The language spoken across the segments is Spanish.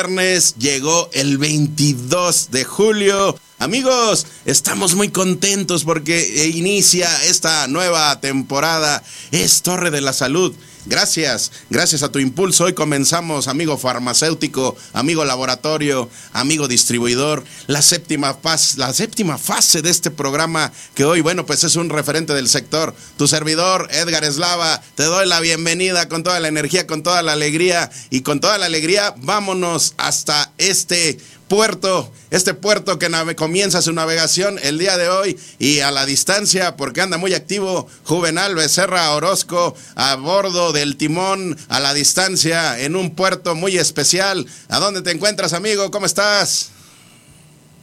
Viernes, llegó el 22 de julio. Amigos, estamos muy contentos porque inicia esta nueva temporada. Es Torre de la Salud. Gracias, gracias a tu impulso. Hoy comenzamos, amigo farmacéutico, amigo laboratorio, amigo distribuidor, la séptima fase, la séptima fase de este programa que hoy, bueno, pues es un referente del sector. Tu servidor, Edgar Eslava, te doy la bienvenida con toda la energía, con toda la alegría y con toda la alegría. Vámonos hasta este puerto, este puerto que comienza su navegación el día de hoy y a la distancia, porque anda muy activo, Juvenal Becerra Orozco a bordo del timón, a la distancia, en un puerto muy especial. ¿A dónde te encuentras, amigo? ¿Cómo estás?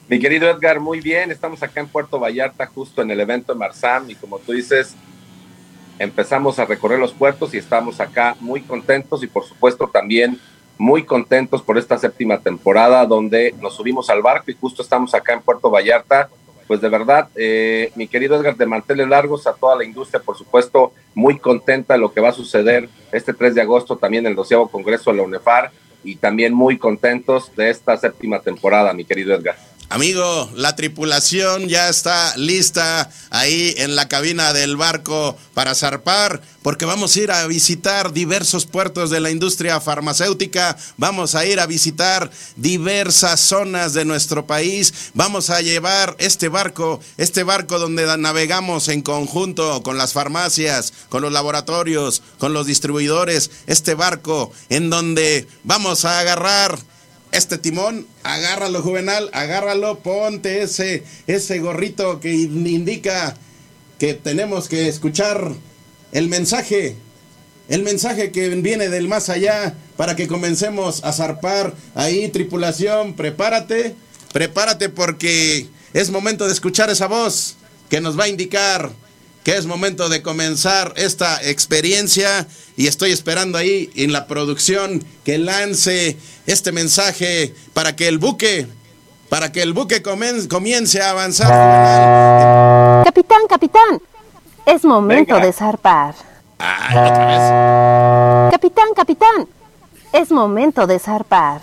Mi querido Edgar, muy bien, estamos acá en Puerto Vallarta, justo en el evento de Marsam, y como tú dices, empezamos a recorrer los puertos y estamos acá muy contentos y por supuesto también muy contentos por esta séptima temporada donde nos subimos al barco y justo estamos acá en Puerto Vallarta. Pues de verdad, eh, mi querido Edgar de Manteles Largos, a toda la industria, por supuesto, muy contenta de lo que va a suceder este 3 de agosto también el doceavo Congreso de la UNEFAR y también muy contentos de esta séptima temporada, mi querido Edgar. Amigo, la tripulación ya está lista ahí en la cabina del barco para zarpar, porque vamos a ir a visitar diversos puertos de la industria farmacéutica, vamos a ir a visitar diversas zonas de nuestro país, vamos a llevar este barco, este barco donde navegamos en conjunto con las farmacias, con los laboratorios, con los distribuidores, este barco en donde vamos a agarrar este timón, agárralo Juvenal, agárralo, ponte ese, ese gorrito que indica que tenemos que escuchar el mensaje, el mensaje que viene del más allá para que comencemos a zarpar ahí, tripulación, prepárate, prepárate porque es momento de escuchar esa voz que nos va a indicar que es momento de comenzar esta experiencia y estoy esperando ahí en la producción que lance este mensaje para que el buque, para que el buque comience a avanzar. Capitán, capitán, es momento de zarpar. otra vez. Capitán, capitán, es momento de zarpar.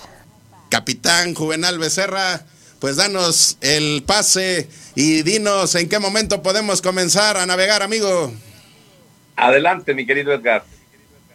Capitán Juvenal Becerra, pues danos el pase y dinos en qué momento podemos comenzar a navegar, amigo. Adelante, mi querido Edgar.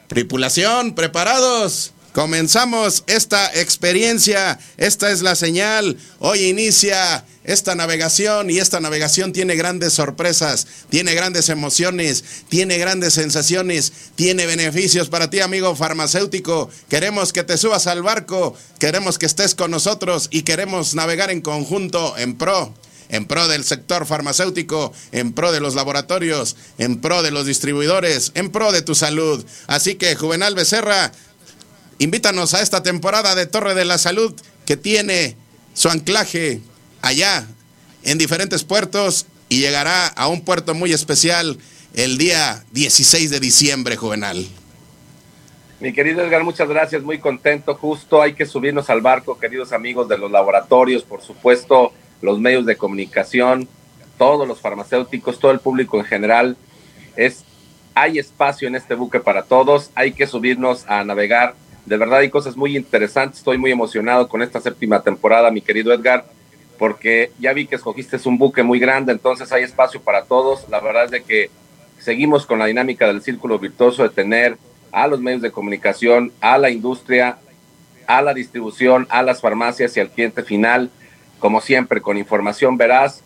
Tripulación, preparados. Comenzamos esta experiencia, esta es la señal. Hoy inicia esta navegación y esta navegación tiene grandes sorpresas, tiene grandes emociones, tiene grandes sensaciones, tiene beneficios para ti, amigo farmacéutico. Queremos que te subas al barco, queremos que estés con nosotros y queremos navegar en conjunto en pro en pro del sector farmacéutico, en pro de los laboratorios, en pro de los distribuidores, en pro de tu salud. Así que, Juvenal Becerra, invítanos a esta temporada de Torre de la Salud que tiene su anclaje allá en diferentes puertos y llegará a un puerto muy especial el día 16 de diciembre, Juvenal. Mi querido Edgar, muchas gracias, muy contento. Justo hay que subirnos al barco, queridos amigos de los laboratorios, por supuesto, los medios de comunicación, todos los farmacéuticos, todo el público en general. Es, hay espacio en este buque para todos, hay que subirnos a navegar. De verdad hay cosas muy interesantes, estoy muy emocionado con esta séptima temporada, mi querido Edgar porque ya vi que escogiste un buque muy grande, entonces hay espacio para todos. La verdad es de que seguimos con la dinámica del círculo virtuoso de tener a los medios de comunicación, a la industria, a la distribución, a las farmacias y al cliente final. como siempre, con información veraz,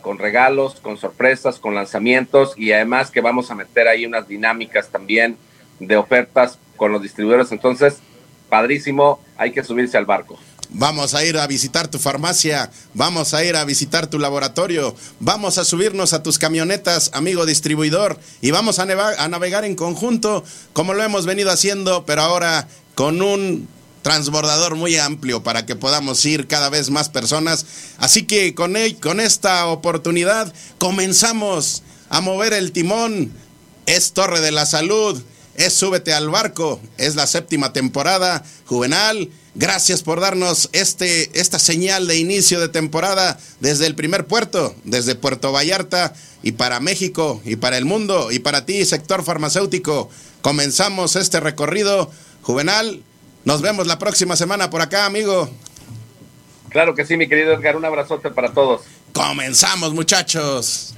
con regalos, con sorpresas, con lanzamientos y además que vamos a meter ahí unas dinámicas también de ofertas con los distribuidores. Entonces, padrísimo, hay que subirse al barco. Vamos a ir a visitar tu farmacia, vamos a ir a visitar tu laboratorio, vamos a subirnos a tus camionetas, amigo distribuidor, y vamos a, navegar en conjunto como lo hemos venido haciendo, pero ahora con un transbordador muy amplio para que podamos ir cada vez más personas. Así que con, con esta oportunidad comenzamos a mover el timón. Es Torre de la Salud, es Súbete al Barco, es la séptima temporada juvenal. Gracias por darnos este, esta señal de inicio de temporada desde el primer puerto, desde Puerto Vallarta y para México y para el mundo y para ti, sector farmacéutico. Comenzamos este recorrido juvenal nos vemos la próxima semana por acá, amigo. Claro que sí, mi querido Edgar. Un abrazote para todos. Comenzamos, muchachos.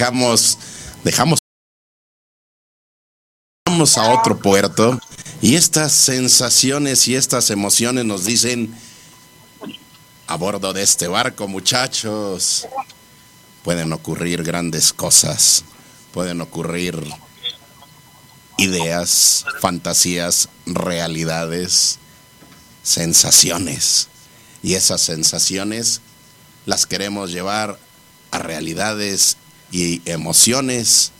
Dejamos, dejamos vamos a otro puerto y estas sensaciones y estas emociones nos dicen a bordo de este barco, muchachos, pueden ocurrir grandes cosas, pueden ocurrir ideas, fantasías, realidades, sensaciones. Y esas sensaciones las queremos llevar a realidades y emociones.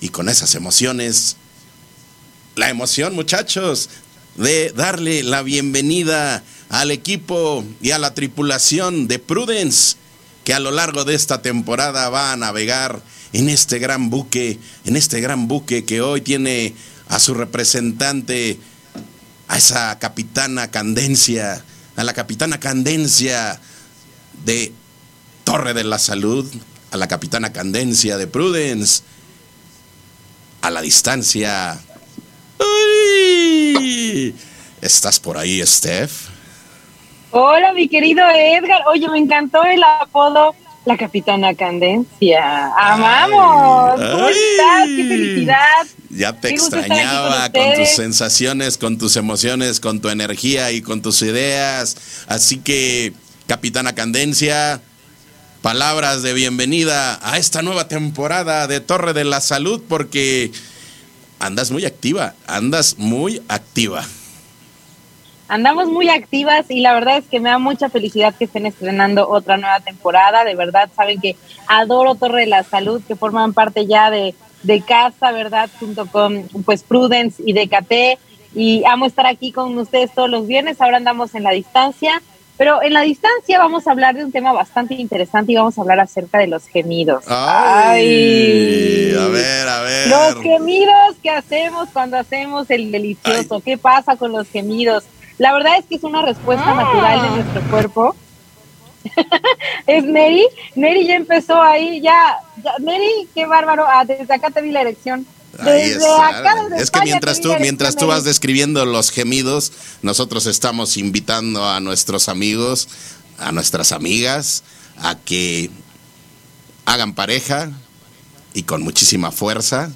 Y con esas emociones, la emoción, muchachos, de darle la bienvenida al equipo y a la tripulación de Prudence, que a lo largo de esta temporada va a navegar en este gran buque, en este gran buque que hoy tiene a su representante, a esa capitana Candencia, a la capitana Candencia de Torre de la Salud, a la capitana Candencia de Prudence, a la distancia. ¿Estás por ahí, Steph? Hola, mi querido Edgar. Oye, me encantó el apodo la capitana Candencia. ¡Amamos! ¿Cómo estás? ¡Qué felicidad! Ya te extrañaba con, con, tus sensaciones, con tus emociones, con tu energía y con tus ideas. Así que, capitana Candencia, palabras de bienvenida a esta nueva temporada de Torre de la Salud porque andas muy activa, andas muy activa. Andamos muy activas y la verdad es que me da mucha felicidad que estén estrenando otra nueva temporada. De verdad, saben que adoro Torre de la Salud, que forman parte ya de, de casa, ¿verdad? Junto con pues Prudence y DKT. Y amo estar aquí con ustedes todos los viernes. Ahora andamos en la distancia pero en la distancia vamos a hablar de un tema bastante interesante y vamos a hablar acerca de los gemidos. Ay, a ver, a ver. Los gemidos que hacemos cuando hacemos el delicioso. ¿Qué pasa con los gemidos? La verdad es que es una respuesta ah. natural de nuestro cuerpo. es Neri. Neri ya empezó ahí, ya, ya. Neri, qué bárbaro. Ah, desde acá te vi la erección es que mientras tú, mientras tú vas describiendo los gemidos, nosotros estamos invitando a nuestros amigos, a nuestras amigas, a que hagan pareja y con muchísima fuerza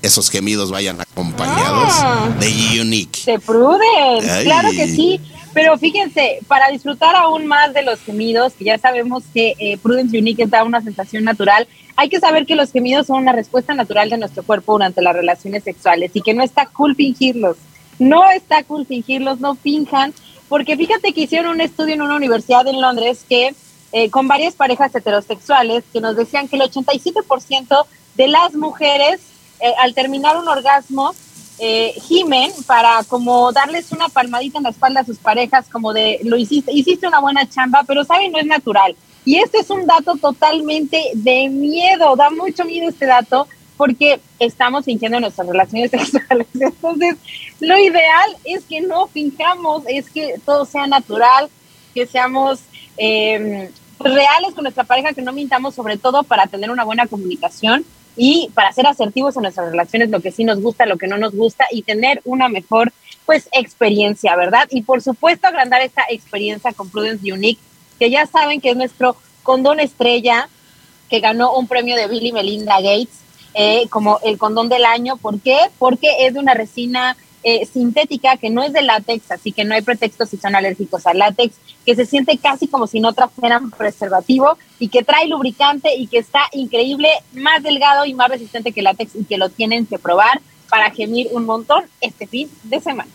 esos gemidos vayan acompañados ah. de Unique. De Prudence, claro que sí. Pero fíjense, para disfrutar aún más de los gemidos, que ya sabemos que eh, Prudence Unique da una sensación natural, hay que saber que los gemidos son una respuesta natural de nuestro cuerpo durante las relaciones sexuales y que no está cool fingirlos. No está cool fingirlos, no finjan, porque fíjate que hicieron un estudio en una universidad en Londres que eh, con varias parejas heterosexuales que nos decían que el 87% de las mujeres eh, al terminar un orgasmo eh, gimen para como darles una palmadita en la espalda a sus parejas, como de lo hiciste, hiciste una buena chamba, pero saben, no es natural. Y este es un dato totalmente de miedo, da mucho miedo este dato, porque estamos fingiendo nuestras relaciones sexuales. Entonces, lo ideal es que no fingamos, es que todo sea natural, que seamos em, reales con nuestra pareja, que no mintamos, sobre todo para tener una buena comunicación y para ser asertivos en nuestras relaciones, lo que sí nos gusta, lo que no nos gusta y tener una mejor pues experiencia, ¿verdad? Y por supuesto agrandar esta experiencia con Prudence Unique, que ya saben que es nuestro condón estrella, que ganó un premio de Billy Melinda Gates eh, como el condón del año. ¿Por qué? Porque es de una resina eh, sintética que no es de látex, así que no hay pretextos si son alérgicos al látex, que se siente casi como si no trajeran preservativo y que trae lubricante y que está increíble, más delgado y más resistente que látex y que lo tienen que probar para gemir un montón este fin de semana.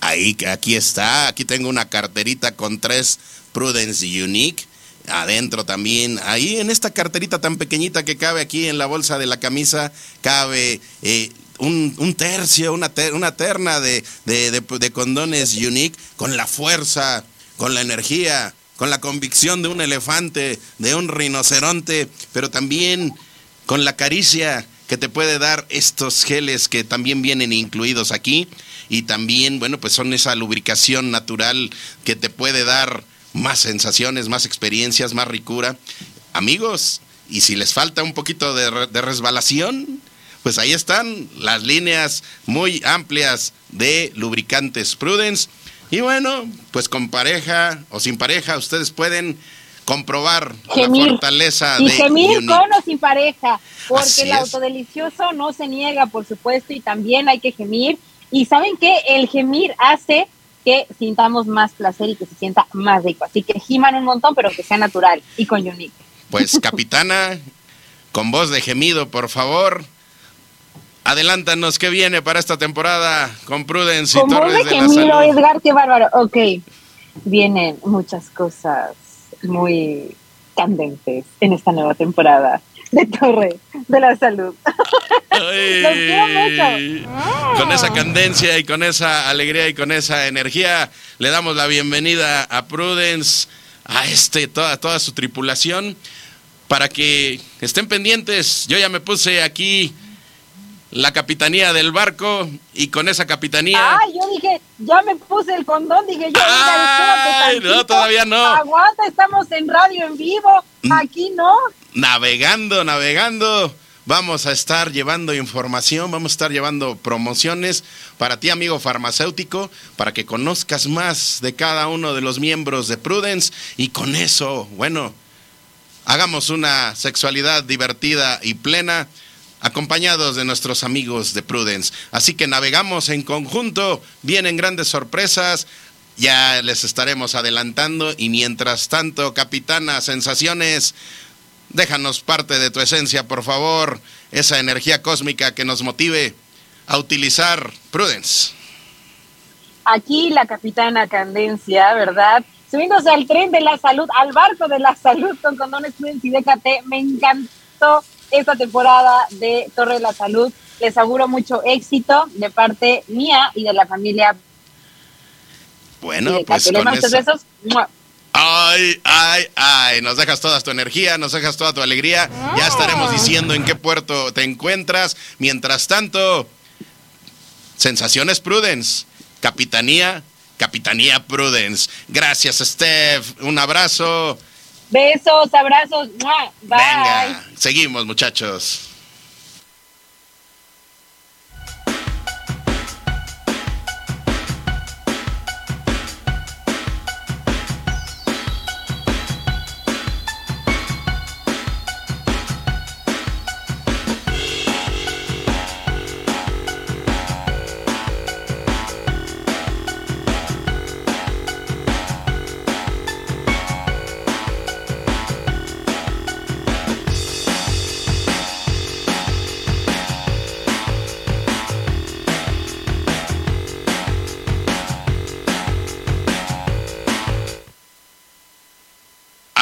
Ahí, aquí está, aquí tengo una carterita con tres Prudence Unique adentro también. Ahí en esta carterita tan pequeñita que cabe aquí en la bolsa de la camisa, cabe eh, un, tercio, una, una terna de, de, condones unique con la fuerza, con la energía, con la convicción de un elefante, de un rinoceronte, pero también con la caricia que te puede dar estos geles que también vienen incluidos aquí y también, bueno, pues son esa lubricación natural que te puede dar más sensaciones, más experiencias, más ricura. Amigos, y si les falta un poquito de, resbalación, pues ahí están las líneas muy amplias de lubricantes Prudence. Y bueno, pues con pareja o sin pareja, ustedes pueden comprobar la fortaleza y de gemir con o sin pareja, porque el autodelicioso no se niega, por supuesto, y también hay que gemir. Y saben que el gemir hace que sintamos más placer y que se sienta más rico. Así que giman un montón, pero que sea natural y con unique. Pues capitana, con voz de gemido, por favor. Adelántanos qué viene para esta temporada con Prudence y Torres de, de gemido, Edgar, qué bárbaro. Ok, vienen muchas cosas muy candentes en esta nueva temporada de Torre de la Salud. Los quiero mucho. Con esa candencia y con esa alegría y con esa energía, le damos la bienvenida a Prudence, a este, toda, toda su tripulación, para que estén pendientes. Yo ya me puse aquí la capitanía del barco y con esa capitanía. Ay, yo dije, ya me puse el condón, dije yo. Ay, no, todavía no. Aguanta, estamos en radio en vivo, mm. aquí no. Navegando, navegando. Vamos a estar llevando información, vamos a estar llevando promociones para ti, amigo farmacéutico, para que conozcas más de cada uno de los miembros de Prudence y con eso, bueno, hagamos una sexualidad divertida y plena acompañados de nuestros amigos de Prudence. Así que navegamos en conjunto, vienen grandes sorpresas, ya les estaremos adelantando y mientras tanto, capitana, sensaciones, déjanos parte de tu esencia, por favor, esa energía cósmica que nos motive a utilizar Prudence. Aquí la capitana Candencia, ¿verdad? Subiéndose al tren de la salud, al barco de la salud con condones Prudence y DKT, me encantó esta temporada de Torre de la Salud. Les auguro mucho éxito de parte mía y de la familia. Bueno, pues con besos. Ay, ay, ay, nos dejas toda tu energía, nos dejas toda tu alegría. Ya estaremos ah. diciendo en qué puerto te encuentras. Mientras tanto, Sensaciones Prudence, Capitanía, Capitanía Prudence. Gracias, Steph. Un abrazo. Besos, abrazos. Bye. Venga, seguimos, muchachos.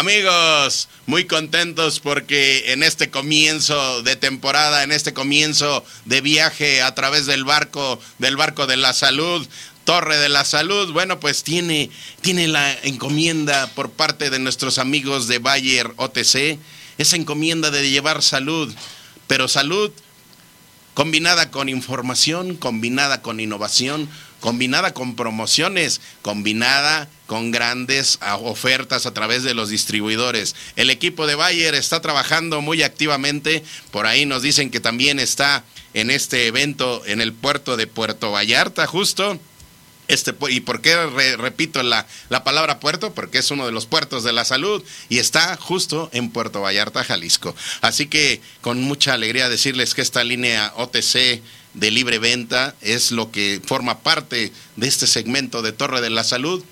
Amigos, muy contentos porque en este comienzo de temporada, en este comienzo de viaje a través del barco, del barco de la salud, Torre de la Salud, bueno, pues tiene, tiene la encomienda por parte de nuestros amigos de Bayer OTC, esa encomienda de llevar salud, pero salud combinada con información, combinada con innovación, combinada con promociones, combinada con grandes ofertas a través de los distribuidores. El equipo de Bayer está trabajando muy activamente, por ahí nos dicen que también está en este evento en el puerto de Puerto Vallarta justo. Este, ¿Y por qué repito la, la, palabra puerto? Porque es uno de los puertos de la salud y está justo en Puerto Vallarta, Jalisco. Así que con mucha alegría decirles que esta línea OTC de libre venta es lo que forma parte de este segmento de Torre de la Salud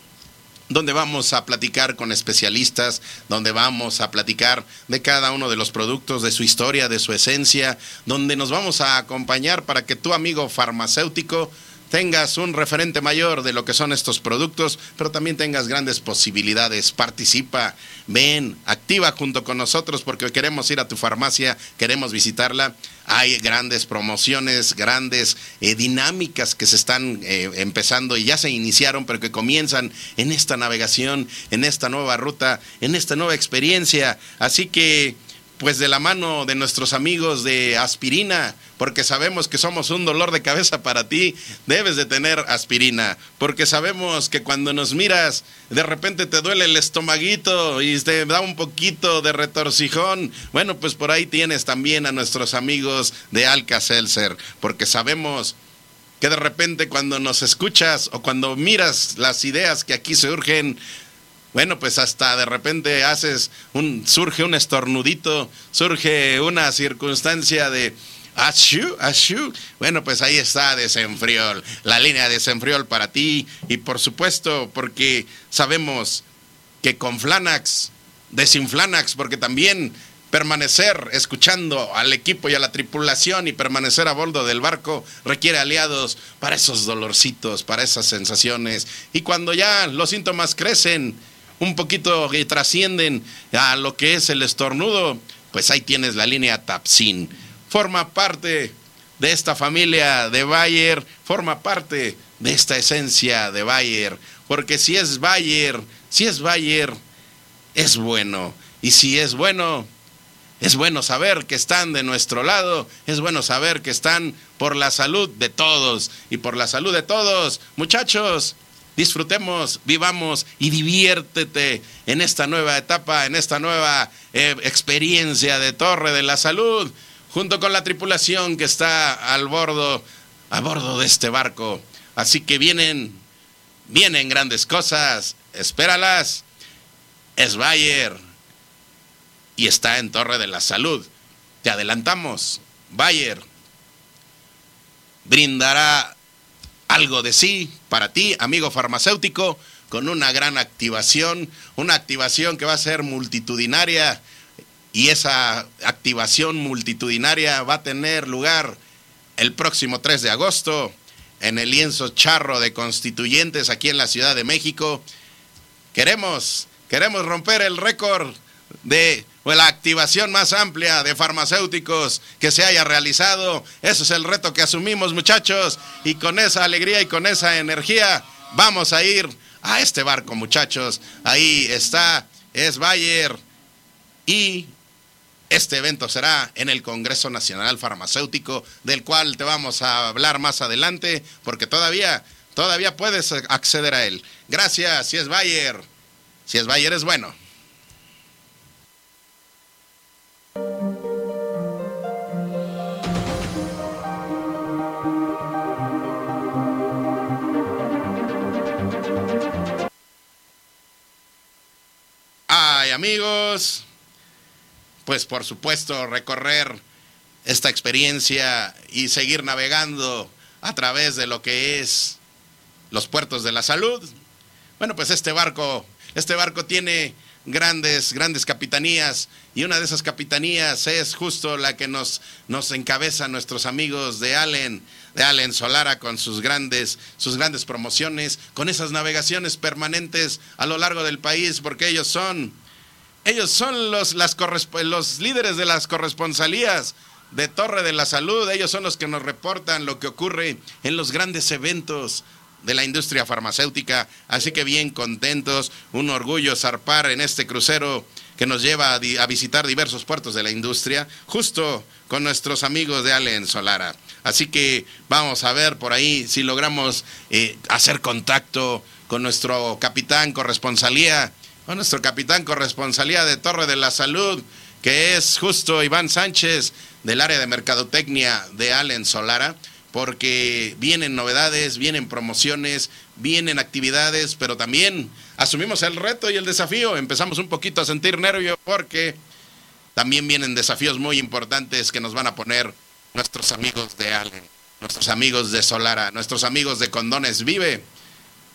donde vamos a platicar con especialistas, donde vamos a platicar de cada uno de los productos, de su historia, de su esencia, donde nos vamos a acompañar para que tu amigo farmacéutico tengas un referente mayor de lo que son estos productos, pero también tengas grandes posibilidades. Participa, ven, activa junto con nosotros porque queremos ir a tu farmacia, queremos visitarla. Hay grandes promociones, grandes eh, dinámicas que se están eh, empezando y ya se iniciaron, pero que comienzan en esta navegación, en esta nueva ruta, en esta nueva experiencia. Así que pues de la mano de nuestros amigos de aspirina, porque sabemos que somos un dolor de cabeza para ti, debes de tener aspirina, porque sabemos que cuando nos miras, de repente te duele el estomaguito y te da un poquito de retorcijón. Bueno, pues por ahí tienes también a nuestros amigos de Alka Seltzer, porque sabemos que de repente cuando nos escuchas o cuando miras las ideas que aquí surgen, bueno, pues hasta de repente haces un, surge un estornudito, surge una circunstancia de Ashu, ashu. Bueno, pues ahí está Desenfriol, la línea de Desenfriol para ti. Y por supuesto, porque sabemos que con Flanax, desinflanax, porque también permanecer escuchando al equipo y a la tripulación y permanecer a bordo del barco requiere aliados para esos dolorcitos, para esas sensaciones. Y cuando ya los síntomas crecen, un poquito que trascienden a lo que es el estornudo, pues ahí tienes la línea Tapsin. Forma parte de esta familia de Bayer, forma parte de esta esencia de Bayer, porque si es Bayer, si es Bayer, es bueno. Y si es bueno, es bueno saber que están de nuestro lado, es bueno saber que están por la salud de todos y por la salud de todos. Muchachos, disfrutemos, vivamos y diviértete en esta nueva etapa, en esta nueva eh, experiencia de Torre de la Salud, junto con la tripulación que está al bordo, a bordo de este barco. Así que vienen, vienen grandes cosas, espéralas. Es Bayer y está en Torre de la Salud. Te adelantamos, Bayer brindará algo de sí para ti, amigo farmacéutico, con una gran activación, una activación que va a ser multitudinaria y esa activación multitudinaria va a tener lugar el próximo 3 de agosto en el lienzo charro de constituyentes aquí en la Ciudad de México. Queremos, queremos romper el récord de la activación más amplia de farmacéuticos que se haya realizado. Ese es el reto que asumimos, muchachos, y con esa alegría y con esa energía vamos a ir a este barco, muchachos. Ahí está, es Bayer y este evento será en el Congreso Nacional Farmacéutico, del cual te vamos a hablar más adelante, porque todavía, todavía puedes acceder a él. Gracias, si es Bayer. Si es Bayer es bueno. Amigos, pues por supuesto recorrer esta experiencia y seguir navegando a través de lo que es los puertos de la salud. Bueno, pues este barco, este barco tiene grandes, grandes capitanías y una de esas capitanías es justo la que nos, nos encabeza nuestros amigos de Allen, de Allen Solara con sus grandes, sus grandes promociones, con esas navegaciones permanentes a lo largo del país, porque ellos son, ellos son los, los líderes de las corresponsalías de Torre de la Salud, ellos son los que nos reportan lo que ocurre en los grandes eventos de la industria farmacéutica. Así que bien contentos, un orgullo zarpar en este crucero que nos lleva a, visitar diversos puertos de la industria, justo con nuestros amigos de Allen Solara. Así que vamos a ver por ahí si logramos eh, hacer contacto con nuestro capitán corresponsalía, con nuestro capitán corresponsalía de Torre de la Salud, que es justo Iván Sánchez del área de mercadotecnia de Allen Solara, porque vienen novedades, vienen promociones, vienen actividades, pero también asumimos el reto y el desafío. Empezamos un poquito a sentir nervio porque también vienen desafíos muy importantes que nos van a poner nuestros amigos de Allen, nuestros amigos de Solara, nuestros amigos de Condones Vive,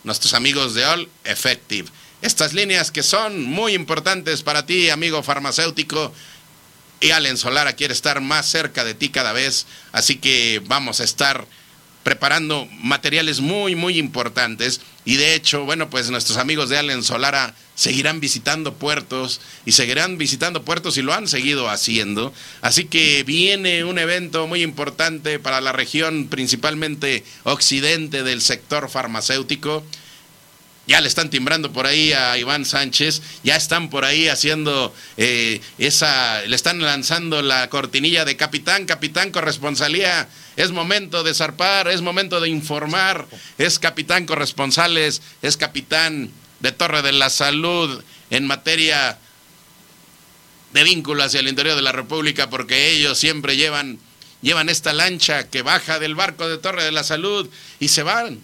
nuestros amigos de All Effective. Estas líneas que son muy importantes para ti, amigo farmacéutico, y Allen Solara quiere estar más cerca de ti cada vez, así que vamos a estar preparando materiales muy, muy importantes. Y de hecho, bueno, pues nuestros amigos de Allen Solara seguirán visitando puertos y seguirán visitando puertos y lo han seguido haciendo. Así que viene un evento muy importante para la región, principalmente occidente del sector farmacéutico ya le están timbrando por ahí a Iván Sánchez, ya están por ahí haciendo eh, esa, le están lanzando la cortinilla de capitán, capitán corresponsalía, es momento de zarpar, es momento de informar, es capitán corresponsales, es capitán de Torre de la Salud en materia de vínculo hacia el interior de la República, porque ellos siempre llevan, llevan esta lancha que baja del barco de Torre de la Salud y se van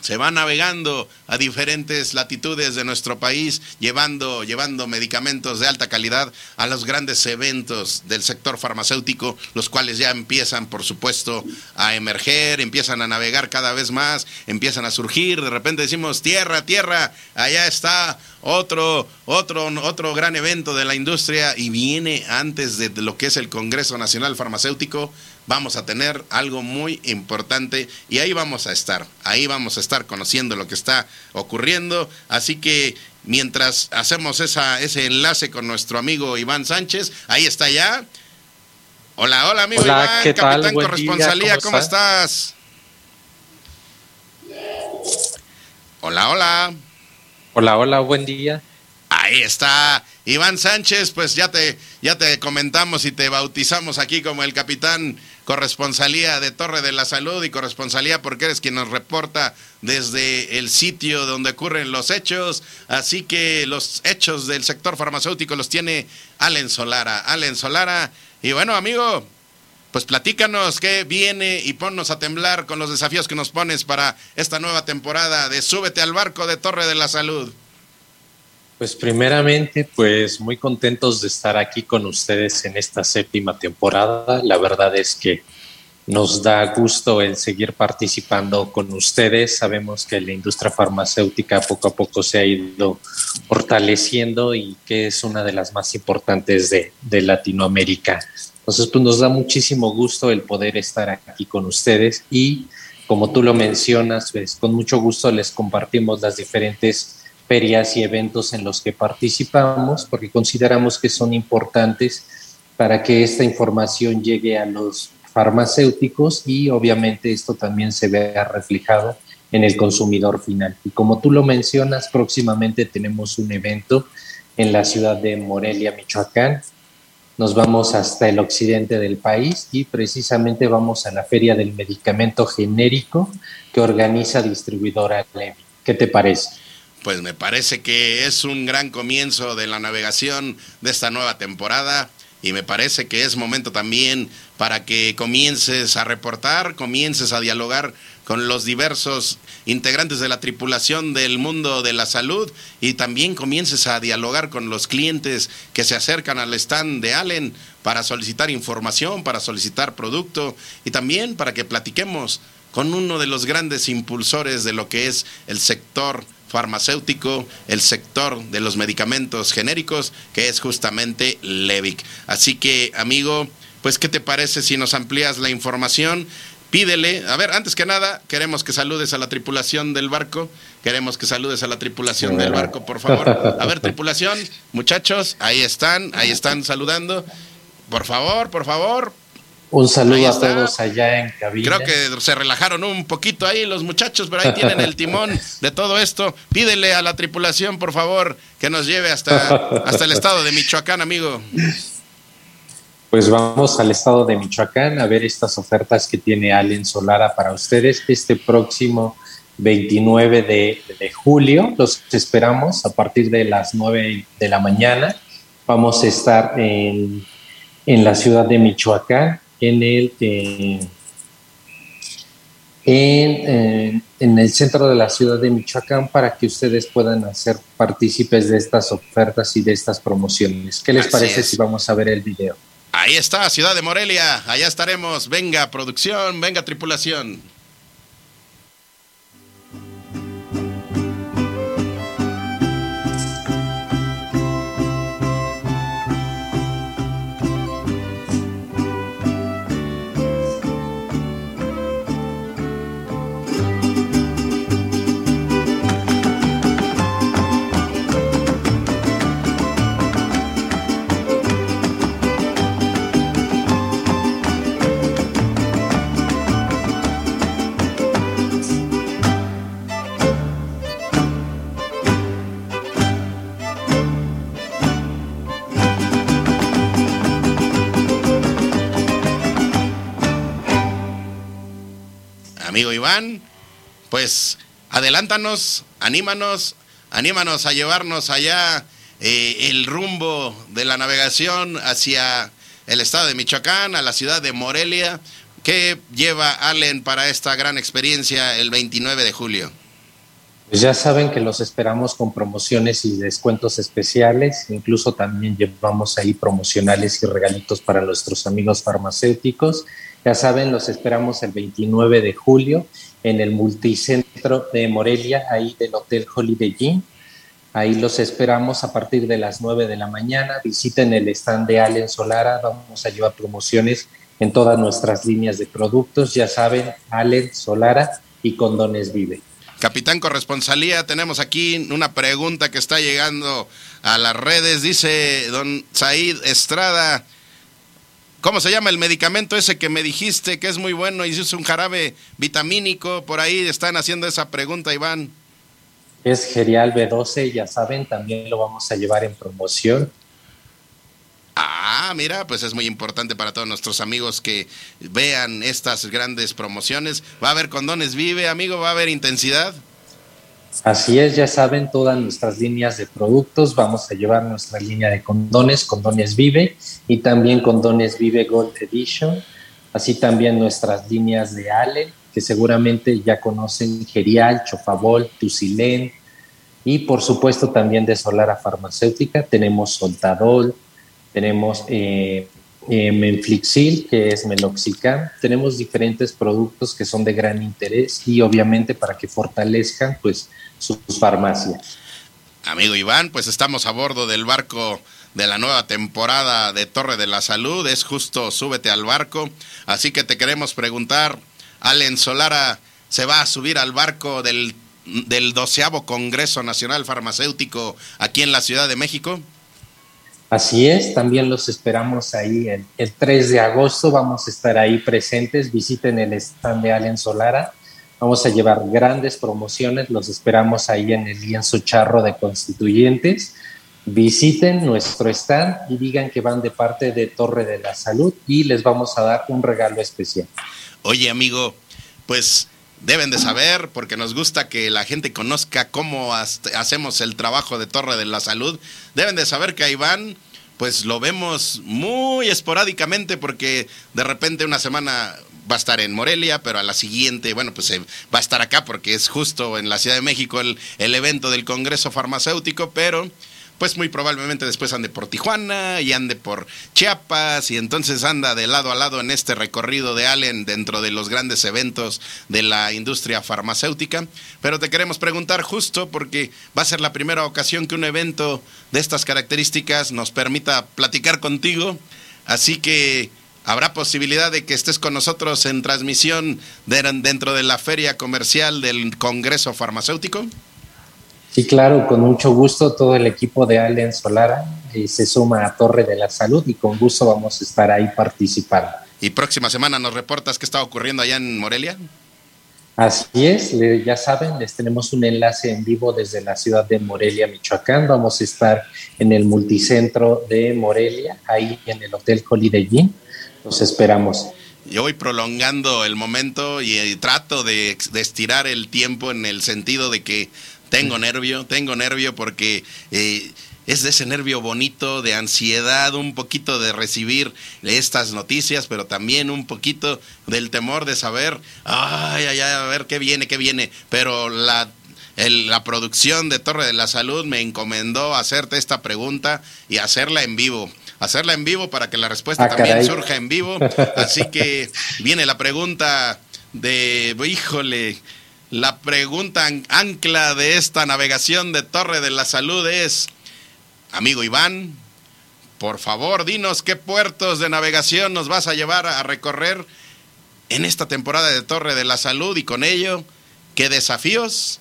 se va navegando a diferentes latitudes de nuestro país, llevando, llevando medicamentos de alta calidad a los grandes eventos del sector farmacéutico, los cuales ya empiezan, por supuesto, a emerger, empiezan a navegar cada vez más, empiezan a surgir, de repente decimos, tierra, tierra, allá está otro, otro, otro gran evento de la industria y viene antes de lo que es el Congreso Nacional Farmacéutico, vamos a tener algo muy importante y ahí vamos a estar, ahí vamos a estar conociendo lo que está ocurriendo. Así que mientras hacemos esa, ese enlace con nuestro amigo Iván Sánchez, ahí está ya. Hola, hola amigo Iván, capitán corresponsalía, ¿cómo, estás? Hola, hola. Hola, hola, buen día. Ahí está Iván Sánchez, pues ya te, ya te comentamos y te bautizamos aquí como el capitán corresponsalía de Torre de la Salud y corresponsalía porque eres quien nos reporta desde el sitio donde ocurren los hechos. Así que los hechos del sector farmacéutico los tiene Allen Solara. Allen Solara. Y bueno, amigo, pues platícanos qué viene y ponnos a temblar con los desafíos que nos pones para esta nueva temporada de Súbete al barco de Torre de la Salud. Pues primeramente, pues muy contentos de estar aquí con ustedes en esta séptima temporada. La verdad es que nos da gusto el seguir participando con ustedes. Sabemos que la industria farmacéutica poco a poco se ha ido fortaleciendo y que es una de las más importantes de, Latinoamérica. Entonces, pues nos da muchísimo gusto el poder estar aquí con ustedes y como tú lo mencionas, pues con mucho gusto les compartimos las diferentes ferias y eventos en los que participamos, porque consideramos que son importantes para que esta información llegue a los farmacéuticos y obviamente esto también se vea reflejado en el consumidor final. Y como tú lo mencionas, próximamente tenemos un evento en la ciudad de Morelia, Michoacán. Nos vamos hasta el occidente del país y precisamente vamos a la Feria del Medicamento Genérico que organiza distribuidora Lemi. ¿Qué te parece? Pues me parece que es un gran comienzo de la navegación de esta nueva temporada y me parece que es momento también para que comiences a reportar, comiences a dialogar con los diversos integrantes de la tripulación del mundo de la salud y también comiences a dialogar con los clientes que se acercan al stand de Allen para solicitar información, para solicitar producto y también para que platiquemos con uno de los grandes impulsores de lo que es el sector farmacéutico, el sector de los medicamentos genéricos, que es justamente Levic. Así que, amigo, pues, ¿qué te parece si nos amplías la información? Pídele, a ver, antes que nada, queremos que saludes a la tripulación del barco, queremos que saludes a la tripulación del barco, por favor. A ver, tripulación, muchachos, ahí están, ahí están saludando. Por favor, por favor, un saludo a todos allá en cabina. Creo que se relajaron un poquito ahí los muchachos, pero ahí tienen el timón de todo esto. Pídele a la tripulación, por favor, que nos lleve hasta, hasta el estado de Michoacán, amigo. Pues vamos al estado de Michoacán a ver estas ofertas que tiene Allen Solara para ustedes este próximo 29 de, de, julio. Los esperamos a partir de las 9 de la mañana. Vamos a estar en, en la ciudad de Michoacán, en el, eh, en, en, el centro de la ciudad de Michoacán, para que ustedes puedan hacer partícipes de estas ofertas y de estas promociones. ¿Qué les parece si vamos a ver el video? Ahí está, Ciudad de Morelia, allá estaremos. Venga, producción, venga, tripulación. Iván, pues adelántanos, anímanos, anímanos a llevarnos allá eh, el rumbo de la navegación hacia el estado de Michoacán, a la ciudad de Morelia. ¿Qué lleva Allen para esta gran experiencia el 29 de julio? Pues ya saben que los esperamos con promociones y descuentos especiales, incluso también llevamos ahí promocionales y regalitos para nuestros amigos farmacéuticos ya saben, los esperamos el 29 de julio en el multicentro de Morelia, ahí del Hotel Holiday Inn. Ahí los esperamos a partir de las 9 de la mañana. Visiten el stand de Allen Solara. Vamos a llevar promociones en todas nuestras líneas de productos. Ya saben, Allen Solara y Condones Vive. Capitán Corresponsalía, tenemos aquí una pregunta que está llegando a las redes. Dice don Said Estrada, ¿Cómo se llama el medicamento ese que me dijiste que es muy bueno y es un jarabe vitamínico? Por ahí están haciendo esa pregunta, Iván. Es Gerial B12, ya saben, también lo vamos a llevar en promoción. Ah, mira, pues es muy importante para todos nuestros amigos que vean estas grandes promociones. Va a haber condones vive, amigo, va a haber intensidad. Así es, ya saben, todas nuestras líneas de productos. Vamos a llevar nuestra línea de condones, condones Vive y también condones Vive Gold Edition. Así también nuestras líneas de Ale, que seguramente ya conocen Gerial, Chofabol, Tucilén. Y por supuesto también de Solara Farmacéutica tenemos Soltadol, tenemos eh, eh, Menflixil, que es Meloxicam. Tenemos diferentes productos que son de gran interés y obviamente para que fortalezcan pues sus farmacias. Amigo Iván, pues estamos a bordo del barco de la nueva temporada de Torre de la Salud. Es justo súbete al barco. Así que te queremos preguntar, Allen Solara se va a subir al barco del, del doceavo Congreso Nacional Farmacéutico aquí en la Ciudad de México. Así es, también los esperamos ahí el, el 3 de agosto. Vamos a estar ahí presentes. Visiten el stand de Allen Solara Vamos a llevar grandes promociones, los esperamos ahí en el lienzo charro de constituyentes. Visiten nuestro stand y digan que van de parte de Torre de la Salud y les vamos a dar un regalo especial. Oye, amigo, pues deben de saber, porque nos gusta que la gente conozca cómo hacemos el trabajo de Torre de la Salud, deben de saber que a Iván, pues lo vemos muy esporádicamente, porque de repente una semana va a estar en Morelia, pero a la siguiente, bueno, pues eh, va a estar acá porque es justo en la Ciudad de México el, el evento del Congreso Farmacéutico, pero pues muy probablemente después ande por Tijuana y ande por Chiapas y entonces anda de lado a lado en este recorrido de Allen dentro de los grandes eventos de la industria farmacéutica. Pero te queremos preguntar justo porque va a ser la primera ocasión que un evento de estas características nos permita platicar contigo. Así que ¿Habrá posibilidad de que estés con nosotros en transmisión dentro de la feria comercial del Congreso Farmacéutico? Sí, claro, con mucho gusto todo el equipo de Allen Solara eh, se suma a Torre de la Salud y con gusto vamos a estar ahí participando. ¿Y próxima semana nos reportas qué está ocurriendo allá en Morelia? Así es, ya saben, les tenemos un enlace en vivo desde la ciudad de Morelia, Michoacán. Vamos a estar en el multicentro de Morelia, ahí en el Hotel Holiday Inn. Los esperamos. Yo voy prolongando el momento y, trato de, estirar el tiempo en el sentido de que tengo nervio, tengo nervio porque eh, es de ese nervio bonito, de ansiedad, un poquito de recibir estas noticias, pero también un poquito del temor de saber, ay, ay, ay, a ver qué viene, qué viene. Pero la, la producción de Torre de la Salud me encomendó hacerte esta pregunta y hacerla en vivo. Hacerla en vivo para que la respuesta ah, también surja en vivo. Así que viene la pregunta de, híjole, la pregunta ancla de esta navegación de Torre de la Salud es, Amigo Iván, por favor, dinos qué puertos de navegación nos vas a llevar a recorrer en esta temporada de Torre de la Salud y con ello, qué desafíos.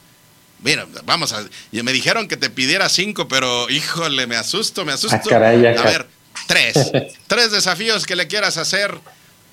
Mira, vamos a. Me dijeron que te pidiera cinco, pero híjole, me asusto, me asusto. Ah, a ver, tres. tres desafíos que le quieras hacer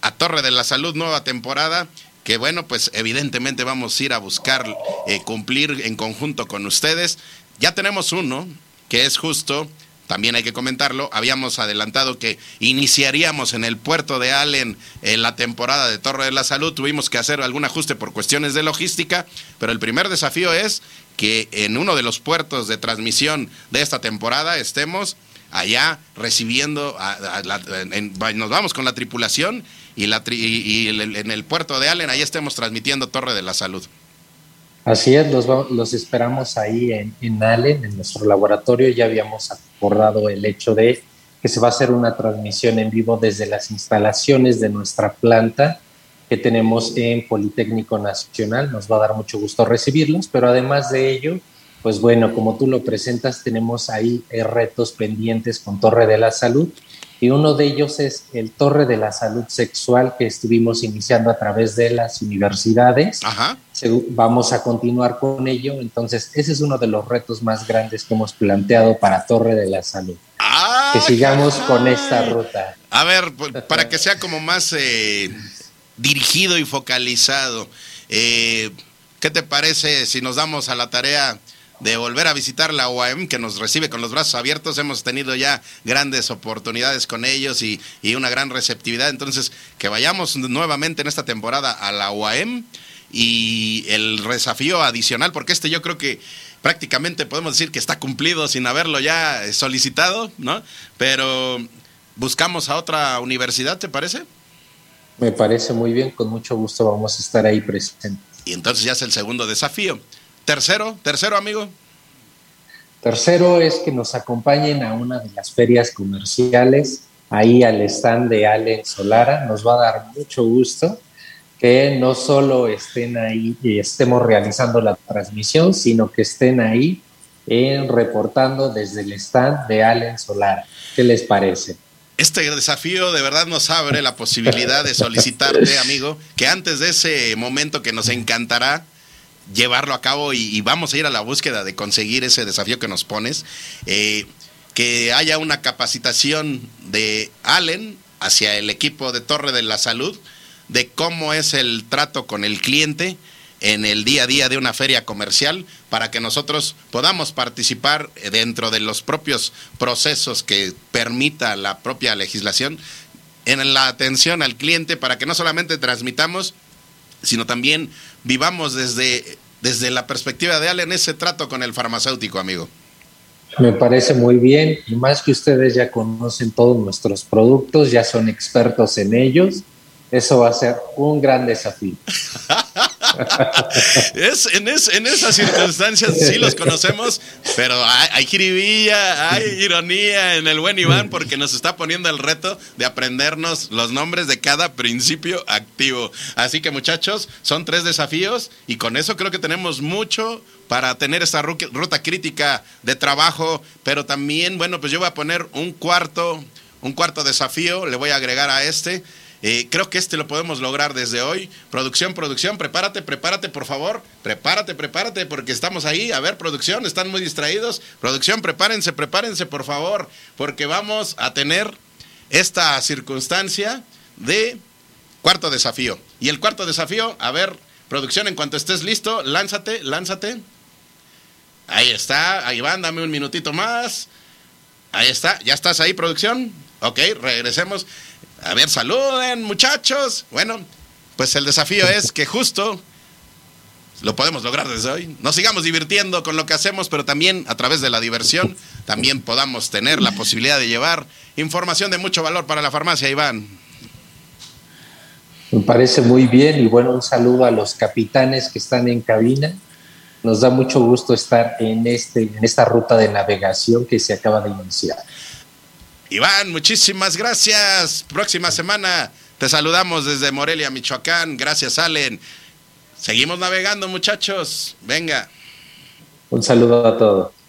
a Torre de la Salud, nueva temporada. Que bueno, pues evidentemente vamos a ir a buscar eh, cumplir en conjunto con ustedes. Ya tenemos uno, que es justo, también hay que comentarlo, habíamos adelantado que iniciaríamos en el puerto de Allen en la temporada de Torre de la Salud, tuvimos que hacer algún ajuste por cuestiones de logística, pero el primer desafío es que en uno de los puertos de transmisión de esta temporada estemos allá recibiendo, nos vamos con la tripulación y, la, y en el puerto de Allen, ahí estemos transmitiendo Torre de la Salud. Así es, los, los esperamos ahí en, en Allen, en nuestro laboratorio. Ya habíamos acordado el hecho de que se va a hacer una transmisión en vivo desde las instalaciones de nuestra planta que tenemos en Politécnico Nacional. Nos va a dar mucho gusto recibirlos, pero además de ello, pues bueno, como tú lo presentas, tenemos ahí eh, retos pendientes con Torre de la Salud y uno de ellos es el Torre de la Salud Sexual que estuvimos iniciando a través de las universidades. Ajá. Vamos a continuar con ello, entonces ese es uno de los retos más grandes que hemos planteado para Torre de la Salud. Ah, que sigamos con esta ruta. A ver, para que sea como más eh, dirigido y focalizado, eh, ¿qué te parece si nos damos a la tarea de volver a visitar la UAM, que nos recibe con los brazos abiertos. Hemos tenido ya grandes oportunidades con ellos y, una gran receptividad. Entonces, que vayamos nuevamente en esta temporada a la UAM y el desafío adicional, porque este yo creo que prácticamente podemos decir que está cumplido sin haberlo ya solicitado, ¿no? Pero buscamos a otra universidad, ¿te parece? Me parece muy bien, con mucho gusto vamos a estar ahí presentes. Y entonces ya es el segundo desafío. Tercero, tercero amigo. Tercero es que nos acompañen a una de las ferias comerciales, ahí al stand de Allen Solara. Nos va a dar mucho gusto que no solo estén ahí y estemos realizando la transmisión, sino que estén ahí en, reportando desde el stand de Allen Solara. ¿Qué les parece? Este desafío de verdad nos abre la posibilidad de solicitarte, amigo, que antes de ese momento que nos encantará, llevarlo a cabo y, vamos a ir a la búsqueda de conseguir ese desafío que nos pones. Eh, que haya una capacitación de Allen hacia el equipo de Torre de la Salud de cómo es el trato con el cliente en el día a día de una feria comercial para que nosotros podamos participar dentro de los propios procesos que permita la propia legislación en la atención al cliente para que no solamente transmitamos, sino también vivamos desde, desde la perspectiva de Allen ese trato con el farmacéutico, amigo. Me parece muy bien y más que ustedes ya conocen todos nuestros productos, ya son expertos en ellos, eso va a ser un gran desafío. es, en, en, esas circunstancias sí los conocemos, pero hay, hay jiribilla, hay ironía en el buen Iván porque nos está poniendo el reto de aprendernos los nombres de cada principio activo. Así que muchachos, son tres desafíos y con eso creo que tenemos mucho para tener esta ruta crítica de trabajo, pero también, bueno, pues yo voy a poner un cuarto, un cuarto desafío, le voy a agregar a este eh, creo que este lo podemos lograr desde hoy. Producción, producción, prepárate, prepárate, por favor. Prepárate, prepárate, porque estamos ahí. A ver, producción, están muy distraídos. Producción, prepárense, prepárense, por favor, porque vamos a tener esta circunstancia de cuarto desafío. Y el cuarto desafío, a ver, producción, en cuanto estés listo, lánzate, lánzate. Ahí está, ahí van, dame un minutito más. Ahí está, ya estás ahí, producción. Ok, regresemos. A ver, saluden, muchachos. Bueno, pues el desafío es que justo lo podemos lograr desde hoy. Nos sigamos divirtiendo con lo que hacemos, pero también a través de la diversión, también podamos tener la posibilidad de llevar información de mucho valor para la farmacia, Iván. Me parece muy bien y bueno, un saludo a los capitanes que están en cabina. Nos da mucho gusto estar en, este, en esta ruta de navegación que se acaba de iniciar. Iván, muchísimas gracias. Próxima semana te saludamos desde Morelia, Michoacán. Gracias, Allen. Seguimos navegando, muchachos. Venga. Un saludo a todos.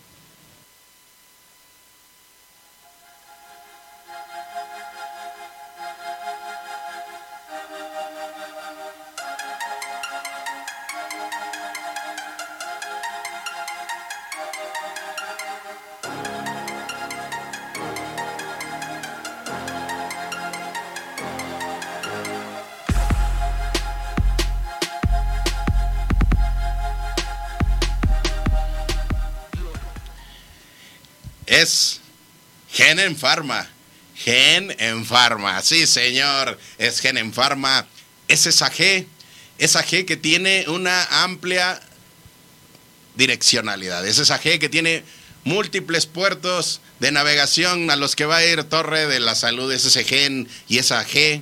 Pharma. Gen en Pharma. Sí, señor, es Gen en Pharma. Es esa G, esa G que tiene una amplia direccionalidad. Es esa G que tiene múltiples puertos de navegación a los que va a ir Torre de la Salud. Es ese gen y esa G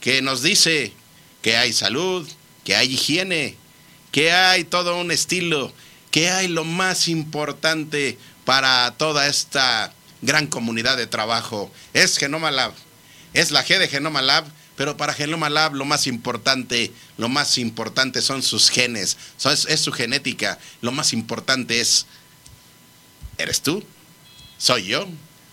que nos dice que hay salud, que hay higiene, que hay todo un estilo, que hay lo más importante para toda esta gran comunidad de trabajo. Es Genoma Lab, es la G de Genoma Lab, pero para Genoma Lab lo más importante, lo más importante son sus genes, es, es su genética, lo más importante es, ¿eres tú? ¿Soy yo?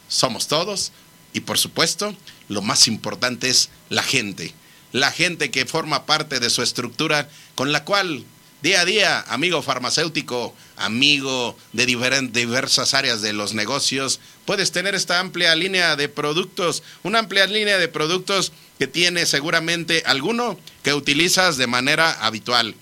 ¿Somos todos? Y por supuesto, lo más importante es la gente, la gente que forma parte de su estructura con la cual Día a día, amigo farmacéutico, amigo de diversas áreas de los negocios, puedes tener esta amplia línea de productos, una amplia línea de productos que tiene seguramente alguno que utilizas de manera habitual.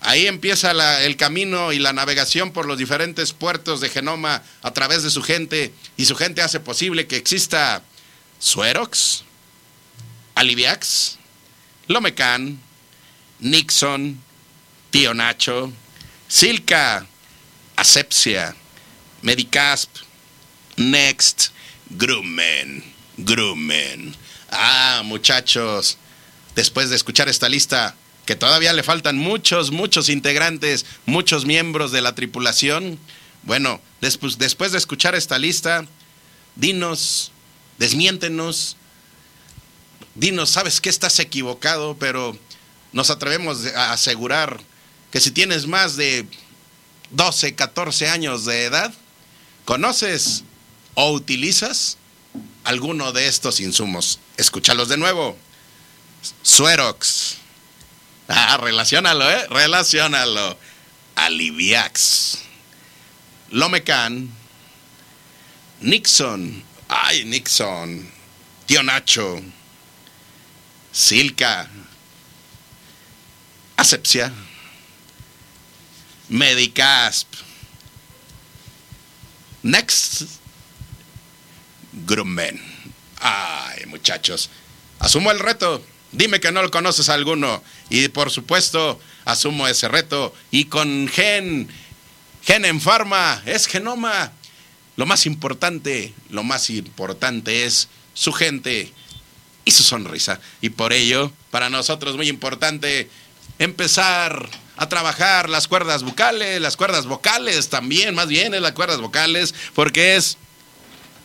Ahí empieza el camino y la navegación por los diferentes puertos de Genoma a través de su gente y su gente hace posible que exista Suerox, Aliviax, Lomecan, Nixon, Tío Nacho, Silca, Asepsia, Medicasp, Next, Grummen, Grummen. Ah, muchachos, después de escuchar esta lista, que todavía le faltan muchos, muchos integrantes, muchos miembros de la tripulación, bueno, después, después de escuchar esta lista, dinos, desmiéntenos, dinos, sabes que estás equivocado, pero nos atrevemos a asegurar que si tienes más de 12, 14 años de edad, conoces o utilizas alguno de estos insumos. Escúchalos de nuevo. Suerox. Ah, relacionalo, ¿eh? Relacionalo. Aliviax. Lomecan. Nixon. Ay, Nixon. Tío Nacho. Silca. Asepsia Medicasp. Next. Grummen. Ay, muchachos. Asumo el reto. Dime que no lo conoces a alguno. Y por supuesto, asumo ese reto. Y con Gen, Gen en Pharma, es genoma. Lo más importante, lo más importante es su gente y su sonrisa. Y por ello, para nosotros muy importante empezar a trabajar las cuerdas vocales, las cuerdas vocales también, más bien las cuerdas vocales, porque es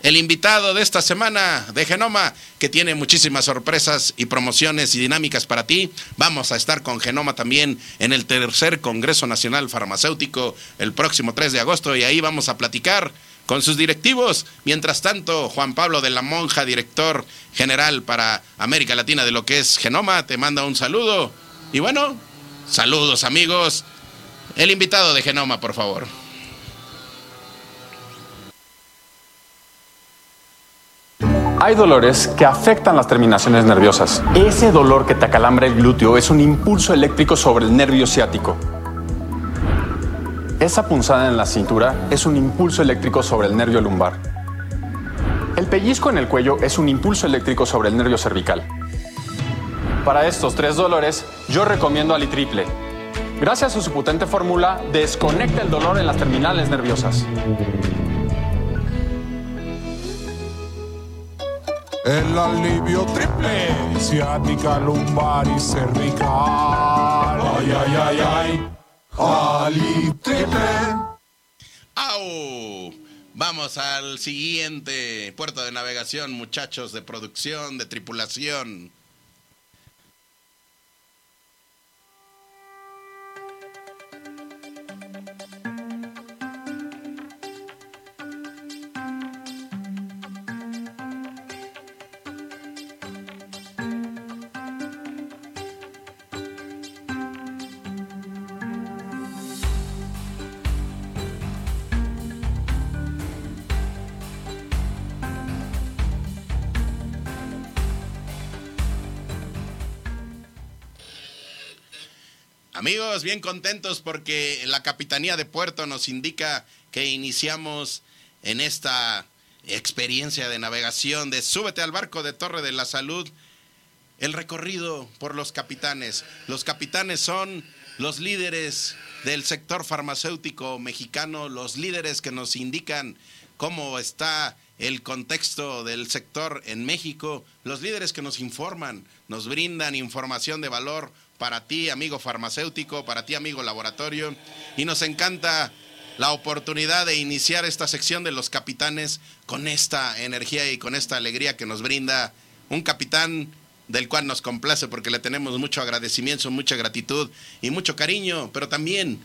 el invitado de esta semana de Genoma, que tiene muchísimas sorpresas y promociones y dinámicas para ti. Vamos a estar con Genoma también en el tercer Congreso Nacional Farmacéutico el próximo 3 de agosto y ahí vamos a platicar con sus directivos. Mientras tanto, Juan Pablo de la Monja, director general para América Latina de lo que es Genoma, te manda un saludo. Y bueno, Saludos amigos. El invitado de Genoma, por favor. Hay dolores que afectan las terminaciones nerviosas. Ese dolor que te acalambra el glúteo es un impulso eléctrico sobre el nervio ciático. Esa punzada en la cintura es un impulso eléctrico sobre el nervio lumbar. El pellizco en el cuello es un impulso eléctrico sobre el nervio cervical. Para estos tres dolores, yo recomiendo Alitriple. Gracias a su potente fórmula, desconecta el dolor en las terminales nerviosas. El alivio triple, ciática, lumbar y cervical. Ay, ay, ay, ay. Ali triple. ¡Au! Vamos al siguiente puerto de navegación, muchachos de producción, de tripulación. Bien contentos porque la Capitanía de Puerto nos indica que iniciamos en esta experiencia de navegación de Súbete al barco de Torre de la Salud, el recorrido por los capitanes. Los capitanes son los líderes del sector farmacéutico mexicano, los líderes que nos indican cómo está el contexto del sector en México, los líderes que nos informan, nos brindan información de valor para ti, amigo farmacéutico, para ti, amigo laboratorio. Y nos encanta la oportunidad de iniciar esta sección de los capitanes con esta energía y con esta alegría que nos brinda un capitán del cual nos complace porque le tenemos mucho agradecimiento, mucha gratitud y mucho cariño, pero también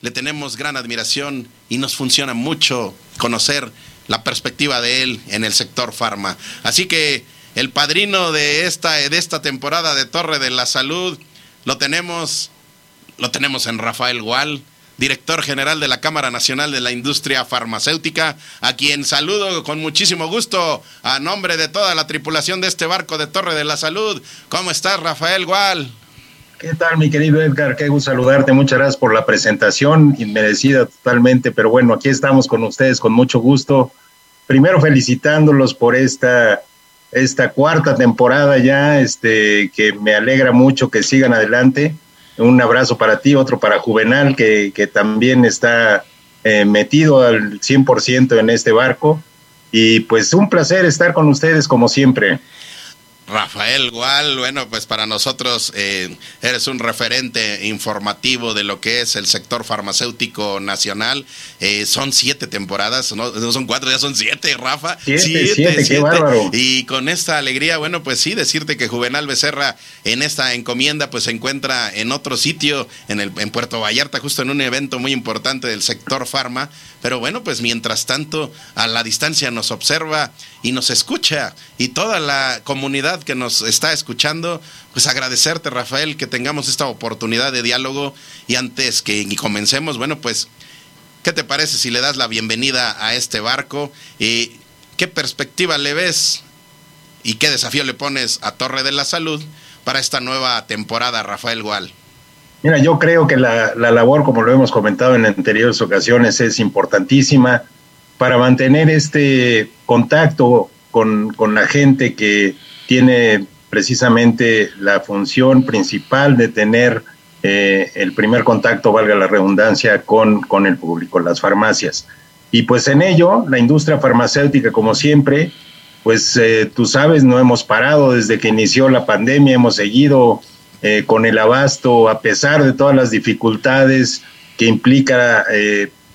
le tenemos gran admiración y nos funciona mucho conocer la perspectiva de él en el sector farma. Así que el padrino de esta, de esta temporada de Torre de la Salud, lo tenemos, lo tenemos en Rafael Gual, director general de la Cámara Nacional de la Industria Farmacéutica, a quien saludo con muchísimo gusto a nombre de toda la tripulación de este barco de Torre de la Salud. ¿Cómo estás, Rafael Gual? ¿Qué tal, mi querido Edgar? Qué gusto saludarte. Muchas gracias por la presentación, inmerecida totalmente, pero bueno, aquí estamos con ustedes con mucho gusto. Primero felicitándolos por esta esta cuarta temporada ya, este, que me alegra mucho que sigan adelante. Un abrazo para ti, otro para Juvenal, que, que también está eh, metido al 100% en este barco. Y pues un placer estar con ustedes como siempre. Rafael Gual, bueno, pues para nosotros eh, eres un referente informativo de lo que es el sector farmacéutico nacional. Eh, son siete temporadas, no, son cuatro, ya son siete, Rafa. Siete, siete, qué bárbaro. Y con esta alegría, bueno, pues sí, decirte que Juvenal Becerra en esta encomienda pues se encuentra en otro sitio, en, el, en Puerto Vallarta, justo en un evento muy importante del sector farma. Pero bueno, pues mientras tanto, a la distancia nos observa y nos escucha. Y toda la comunidad que nos está escuchando, pues agradecerte Rafael que tengamos esta oportunidad de diálogo. Y antes que comencemos, bueno, pues, ¿qué te parece si le das la bienvenida a este barco y qué perspectiva le ves y qué desafío le pones a Torre de la Salud para esta nueva temporada, Rafael Gual? Mira, yo creo que la, la labor, como lo hemos comentado en anteriores ocasiones, es importantísima para mantener este contacto con, con la gente que tiene precisamente la función principal de tener eh, el primer contacto, valga la redundancia, con, con el público, las farmacias. Y pues en ello, la industria farmacéutica, como siempre, pues eh, tú sabes, no hemos parado desde que inició la pandemia, hemos seguido eh, con el abasto a pesar de todas las dificultades que implica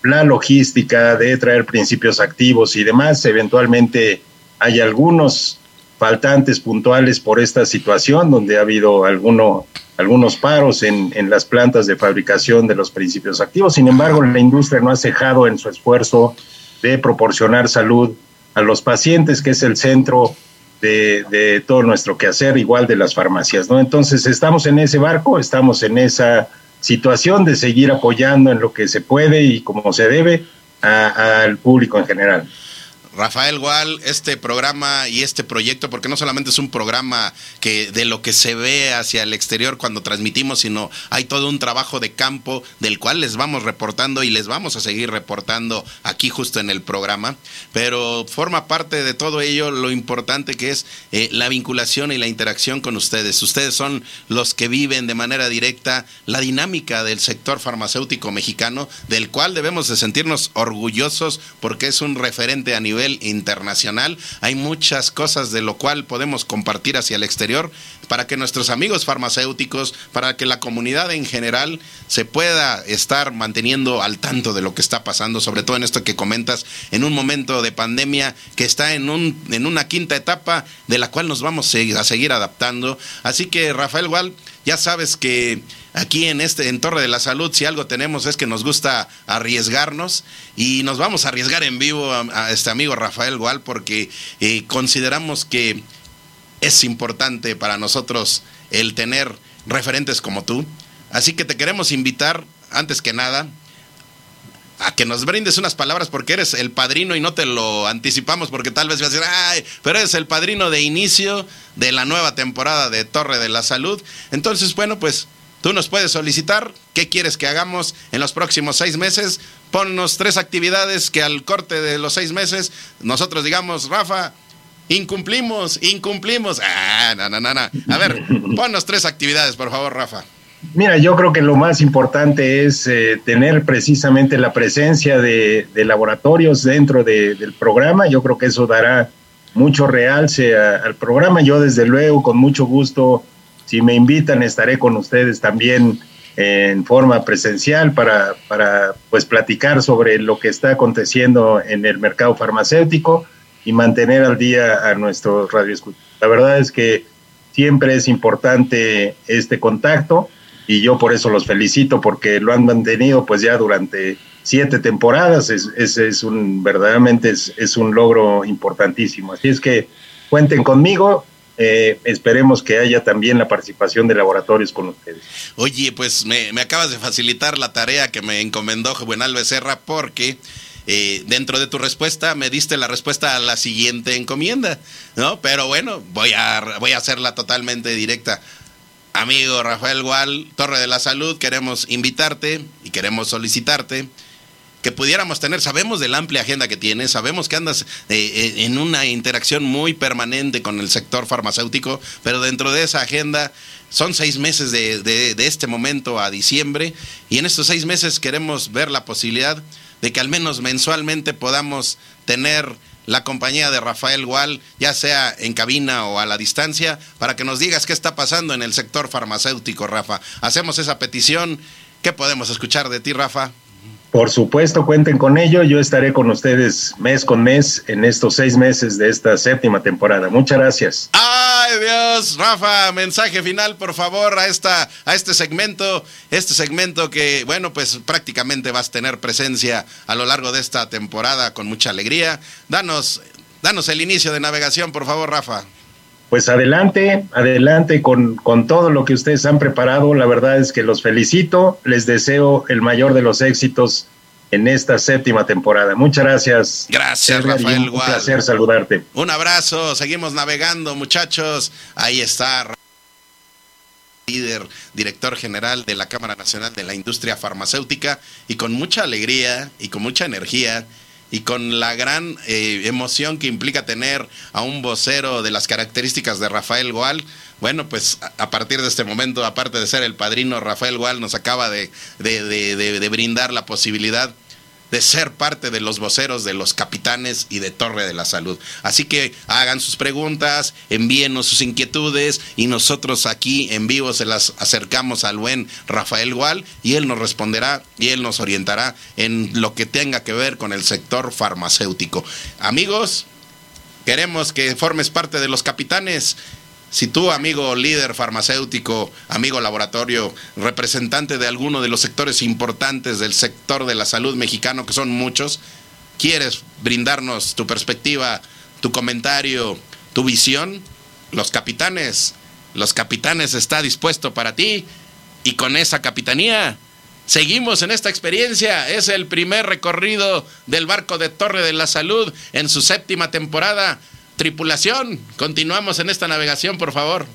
la logística de traer principios activos y demás. Eventualmente hay algunos faltantes puntuales por esta situación, donde ha habido alguno, algunos paros en, en las plantas de fabricación de los principios activos. Sin embargo, la industria no ha cejado en su esfuerzo de proporcionar salud a los pacientes, que es el centro de, de, todo nuestro quehacer, igual de las farmacias, ¿no? Entonces, estamos en ese barco, estamos en esa situación de seguir apoyando en lo que se puede y como se debe al público en general. Rafael Gual, este programa y este proyecto, porque no solamente es un programa que de lo que se ve hacia el exterior cuando transmitimos, sino hay todo un trabajo de campo del cual les vamos reportando y les vamos a seguir reportando aquí justo en el programa. Pero forma parte de todo ello lo importante que es eh, la vinculación y la interacción con ustedes. Ustedes son los que viven de manera directa la dinámica del sector farmacéutico mexicano, del cual debemos de sentirnos orgullosos porque es un referente a nivel internacional. Hay muchas cosas de lo cual podemos compartir hacia el exterior para que nuestros amigos farmacéuticos, para que la comunidad en general se pueda estar manteniendo al tanto de lo que está pasando, sobre todo en esto que comentas, en un momento de pandemia que está en, un, en una quinta etapa de la cual nos vamos a seguir adaptando. Así que, Rafael Wall, ya sabes que aquí en este en Torre de la Salud, si algo tenemos es que nos gusta arriesgarnos y nos vamos a arriesgar en vivo a, este amigo Rafael Gual porque eh, consideramos que es importante para nosotros el tener referentes como tú. Así que te queremos invitar, antes que nada, a que nos brindes unas palabras porque eres el padrino y no te lo anticipamos porque tal vez vas a decir, ay, pero eres el padrino de inicio de la nueva temporada de Torre de la Salud. Entonces, bueno, pues Tú nos puedes solicitar qué quieres que hagamos en los próximos seis meses. Ponnos tres actividades que al corte de los seis meses nosotros digamos, Rafa, incumplimos, incumplimos. Ah, no, no, no, A ver, ponnos tres actividades, por favor, Rafa. Mira, yo creo que lo más importante es eh, tener precisamente la presencia de, laboratorios dentro del programa. Yo creo que eso dará mucho realce al programa. Yo, desde luego, con mucho gusto si me invitan, estaré con ustedes también en forma presencial para, para pues platicar sobre lo que está aconteciendo en el mercado farmacéutico y mantener al día a nuestros radioescuchas. La verdad es que siempre es importante este contacto y yo por eso los felicito porque lo han mantenido pues ya durante siete temporadas, es, es, es un verdaderamente es, es un logro importantísimo. Así es que cuenten conmigo, eh, esperemos que haya también la participación de laboratorios con ustedes. Oye, pues me, acabas de facilitar la tarea que me encomendó Juvenal Becerra porque eh, dentro de tu respuesta me diste la respuesta a la siguiente encomienda, ¿no? Pero bueno, voy a, voy a hacerla totalmente directa. Amigo Rafael Gual, Torre de la Salud, queremos invitarte y queremos solicitarte que pudiéramos tener. Sabemos de la amplia agenda que tienes, sabemos que andas eh, eh, en una interacción muy permanente con el sector farmacéutico, pero dentro de esa agenda son seis meses de, de, este momento a diciembre y en estos seis meses queremos ver la posibilidad de que al menos mensualmente podamos tener la compañía de Rafael Gual, ya sea en cabina o a la distancia, para que nos digas qué está pasando en el sector farmacéutico, Rafa. Hacemos esa petición. ¿Qué podemos escuchar de ti, Rafa? Por supuesto, cuenten con ello. Yo estaré con ustedes mes con mes en estos seis meses de esta séptima temporada. Muchas gracias. Ay Dios, Rafa, mensaje final, por favor, a esta, a este segmento, este segmento que, bueno, pues prácticamente vas a tener presencia a lo largo de esta temporada con mucha alegría. Danos, danos el inicio de navegación, por favor, Rafa. Pues adelante, adelante con, con todo lo que ustedes han preparado. La verdad es que los felicito, les deseo el mayor de los éxitos en esta séptima temporada. Muchas gracias. Gracias, Rafael. Un placer saludarte. Un abrazo, seguimos navegando, muchachos. Ahí está líder, director general de la Cámara Nacional de la Industria Farmacéutica y con mucha alegría y con mucha energía y con la gran eh, emoción que implica tener a un vocero de las características de Rafael Goal. Bueno, pues a partir de este momento, aparte de ser el padrino, Rafael Goal nos acaba de, de brindar la posibilidad de ser parte de los voceros de los capitanes y de Torre de la Salud. Así que hagan sus preguntas, envíenos sus inquietudes y nosotros aquí en vivo se las acercamos al buen Rafael Gual y él nos responderá y él nos orientará en lo que tenga que ver con el sector farmacéutico. Amigos, queremos que formes parte de los capitanes si tú, amigo líder farmacéutico, amigo laboratorio, representante de alguno de los sectores importantes del sector de la salud mexicano, que son muchos, quieres brindarnos tu perspectiva, tu comentario, tu visión, los capitanes, los capitanes está dispuesto para ti y con esa capitanía Seguimos en esta experiencia. Es el primer recorrido del barco de Torre de la Salud en su séptima temporada. Tripulación, continuamos en esta navegación, por favor.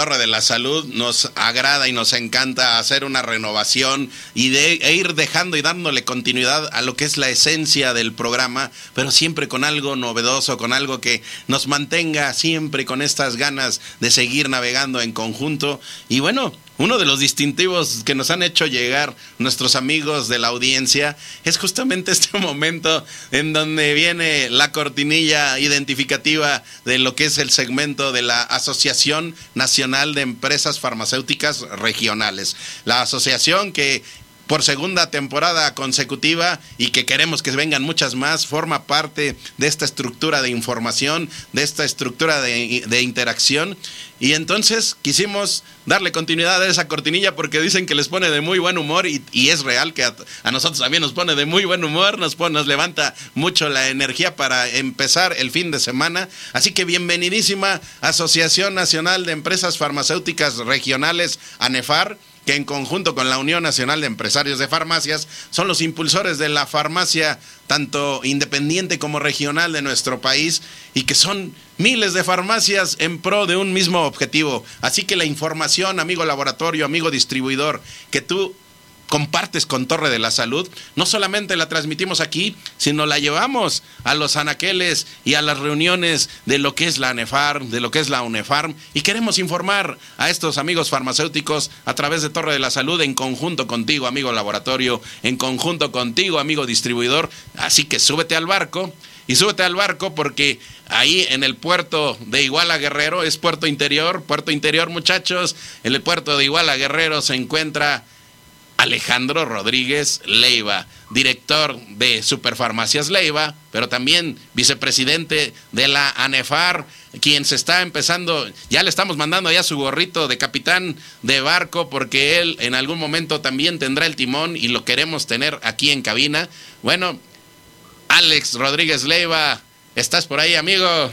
Torre de la Salud nos agrada y nos encanta hacer una renovación y de, e ir dejando y dándole continuidad a lo que es la esencia del programa, pero siempre con algo novedoso, con algo que nos mantenga siempre con estas ganas de seguir navegando en conjunto. Y bueno, uno de los distintivos que nos han hecho llegar nuestros amigos de la audiencia es justamente este momento en donde viene la cortinilla identificativa de lo que es el segmento de la Asociación Nacional de Empresas Farmacéuticas Regionales. La asociación que por segunda temporada consecutiva y que queremos que vengan muchas más, forma parte de esta estructura de información, de esta estructura de, interacción. Y entonces quisimos darle continuidad a esa cortinilla porque dicen que les pone de muy buen humor y, es real que a, nosotros también nos pone de muy buen humor, nos, pone, nos levanta mucho la energía para empezar el fin de semana. Así que bienvenidísima Asociación Nacional de Empresas Farmacéuticas Regionales, ANEFAR que en conjunto con la Unión Nacional de Empresarios de Farmacias son los impulsores de la farmacia tanto independiente como regional de nuestro país y que son miles de farmacias en pro de un mismo objetivo. Así que la información, amigo laboratorio, amigo distribuidor, que tú compartes con Torre de la Salud, no solamente la transmitimos aquí, sino la llevamos a los anaqueles y a las reuniones de lo que es la ANEFAR, de lo que es la UNEFARM, y queremos informar a estos amigos farmacéuticos a través de Torre de la Salud en conjunto contigo, amigo laboratorio, en conjunto contigo, amigo distribuidor. Así que súbete al barco y súbete al barco porque ahí en el puerto de Iguala Guerrero, es puerto interior, puerto interior muchachos, en el puerto de Iguala Guerrero se encuentra Alejandro Rodríguez Leiva, director de Superfarmacias Leiva, pero también vicepresidente de la ANEFAR, quien se está empezando, ya le estamos mandando ya su gorrito de capitán de barco porque él en algún momento también tendrá el timón y lo queremos tener aquí en cabina. Bueno, Alex Rodríguez Leiva, ¿estás por ahí, amigo?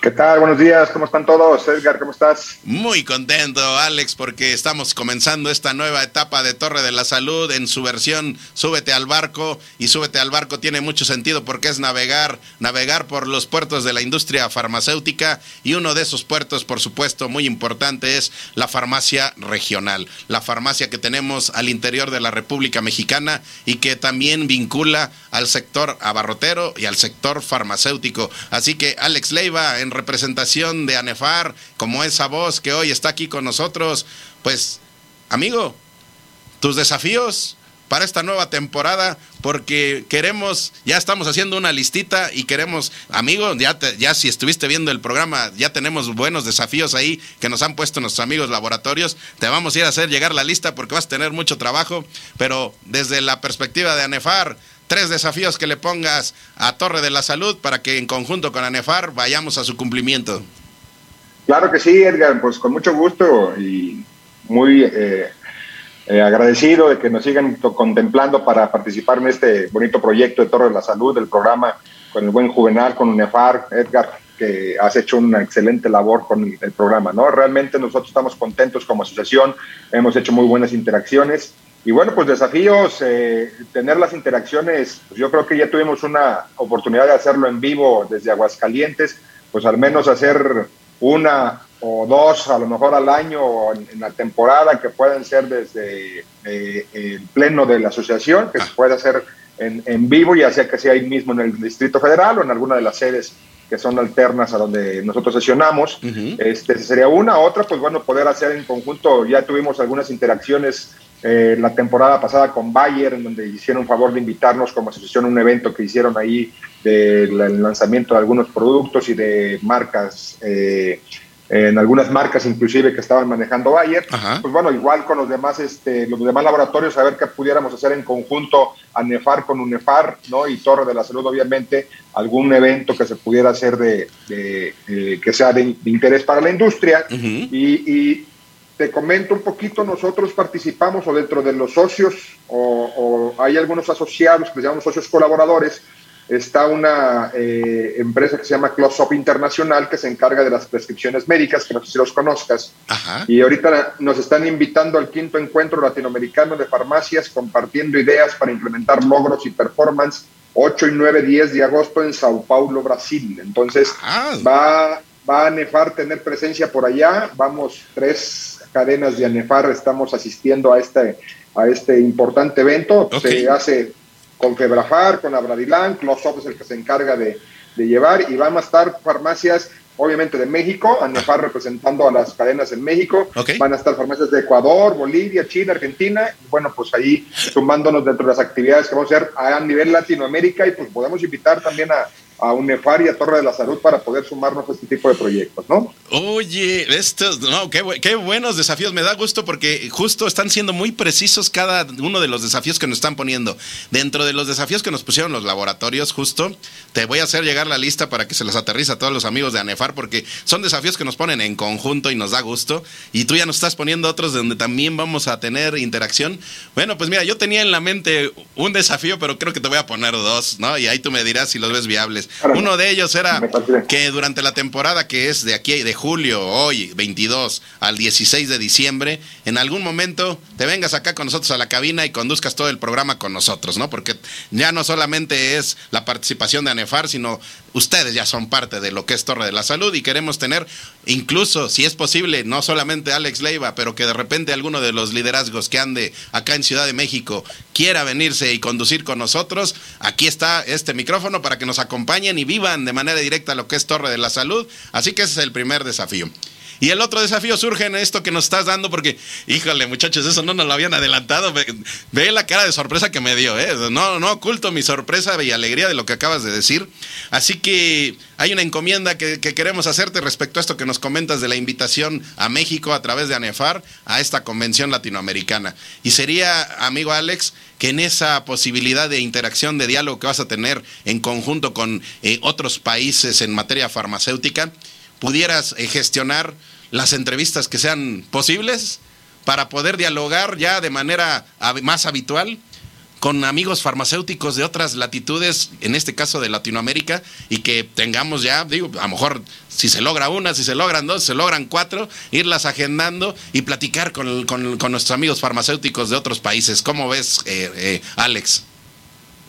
¿Qué tal? Buenos días, ¿cómo están todos? Edgar, ¿cómo estás? Muy contento, Alex, porque estamos comenzando esta nueva etapa de Torre de la Salud en su versión Súbete al barco y Súbete al barco tiene mucho sentido porque es navegar, navegar por los puertos de la industria farmacéutica y uno de esos puertos, por supuesto, muy importante es la farmacia regional, la farmacia que tenemos al interior de la República Mexicana y que también vincula al sector abarrotero y al sector farmacéutico. Así que Alex Leiva en representación de ANEFAR, como esa voz que hoy está aquí con nosotros, pues, amigo, tus desafíos para esta nueva temporada, porque queremos, ya estamos haciendo una listita y queremos, amigo, ya, ya si estuviste viendo el programa, ya tenemos buenos desafíos ahí que nos han puesto nuestros amigos laboratorios, te vamos a ir a hacer llegar la lista porque vas a tener mucho trabajo, pero desde la perspectiva de ANEFAR, tres desafíos que le pongas a Torre de la Salud para que en conjunto con ANEFAR vayamos a su cumplimiento. Claro que sí, Edgar, pues con mucho gusto y muy eh, eh, agradecido de que nos sigan contemplando para participar en este bonito proyecto de Torre de la Salud, del programa con el buen Juvenal, con UNEFAR, Edgar, que has hecho una excelente labor con el programa, ¿no? Realmente nosotros estamos contentos como asociación, hemos hecho muy buenas interacciones y bueno, pues desafíos, eh, tener las interacciones, pues yo creo que ya tuvimos una oportunidad de hacerlo en vivo desde Aguascalientes, pues al menos hacer una o dos a lo mejor al año o en, la temporada que pueden ser desde eh, el pleno de la asociación, que se puede hacer en, en vivo, ya sea que sea ahí mismo en el Distrito Federal o en alguna de las sedes que son alternas a donde nosotros sesionamos. este, sería una. Otra, pues bueno, poder hacer en conjunto, ya tuvimos algunas interacciones eh, la temporada pasada con Bayer, en donde hicieron un favor de invitarnos como asociación a un evento que hicieron ahí del lanzamiento de algunos productos y de marcas. Eh, en algunas marcas inclusive que estaban manejando Bayer, pues bueno, igual con los demás, este, los demás laboratorios, a ver qué pudiéramos hacer en conjunto, ANEFAR con UNEFAR, ¿no? Y Torre de la Salud, obviamente, algún evento que se pudiera hacer de, eh, que sea de, interés para la industria. y, te comento un poquito, nosotros participamos o dentro de los socios, o, o hay algunos asociados que se llaman socios colaboradores, está una eh, empresa que se llama Close Up Internacional que se encarga de las prescripciones médicas, que no sé si los conozcas. Y ahorita nos están invitando al quinto encuentro latinoamericano de farmacias compartiendo ideas para implementar logros y performance 8 y 9, 10 de agosto en Sao Paulo, Brasil. Entonces ah. va, va a ANEFAR tener presencia por allá. Vamos, tres cadenas de ANEFAR estamos asistiendo a este, a este importante evento. Se hace con Febrafar, con Abradilán, Close-Up es el que se encarga de, llevar y van a estar farmacias obviamente de México, ANEFAR representando a las cadenas en México, van a estar farmacias de Ecuador, Bolivia, China, Argentina, y bueno, pues ahí sumándonos dentro de las actividades que vamos a hacer a nivel Latinoamérica y pues podemos invitar también a, a UNEFAR y a Torre de la Salud para poder sumarnos a este tipo de proyectos, ¿no? Oye, estos, no, qué, qué, buenos desafíos, me da gusto porque justo están siendo muy precisos cada uno de los desafíos que nos están poniendo. Dentro de los desafíos que nos pusieron los laboratorios, justo, te voy a hacer llegar la lista para que se los aterriza a todos los amigos de ANEFAR porque son desafíos que nos ponen en conjunto y nos da gusto. Y tú ya nos estás poniendo otros donde también vamos a tener interacción. Bueno, pues mira, yo tenía en la mente un desafío, pero creo que te voy a poner dos, ¿no? Y ahí tú me dirás si los ves viables. Uno de ellos era que durante la temporada que es de aquí, de julio, hoy, 22 al 16 de diciembre, en algún momento te vengas acá con nosotros a la cabina y conduzcas todo el programa con nosotros, ¿no? Porque ya no solamente es la participación de ANEFAR, sino ustedes ya son parte de lo que es Torre de la Salud y queremos tener, incluso, si es posible, no solamente Alex Leiva, pero que de repente alguno de los liderazgos que ande acá en Ciudad de México quiera venirse y conducir con nosotros, aquí está este micrófono para que nos acompañen y vivan de manera directa lo que es Torre de la Salud. Así que ese es el primer desafío. Y el otro desafío surge en esto que nos estás dando, porque, híjole, muchachos, eso no nos lo habían adelantado. Ve, la cara de sorpresa que me dio, ¿eh? No, no oculto mi sorpresa y alegría de lo que acabas de decir. Así que hay una encomienda que, que, queremos hacerte respecto a esto que nos comentas de la invitación a México a través de ANEFAR a esta convención latinoamericana. Y sería, amigo Alex, que en esa posibilidad de interacción, de diálogo que vas a tener en conjunto con eh, otros países en materia farmacéutica, pudieras eh, gestionar las entrevistas que sean posibles para poder dialogar ya de manera más habitual con amigos farmacéuticos de otras latitudes, en este caso de Latinoamérica, y que tengamos ya, digo, a lo mejor si se logra una, si se logran dos, si se logran cuatro, irlas agendando y platicar con, con, nuestros amigos farmacéuticos de otros países. ¿Cómo ves, eh, eh, Alex?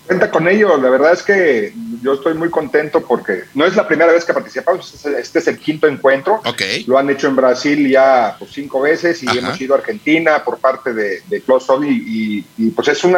Cuenta con ello, la verdad es que yo estoy muy contento porque no es la primera vez que participamos, este, es el quinto encuentro. Lo han hecho en Brasil ya pues, cinco veces y hemos ido a Argentina por parte de, de Close y, y, pues es un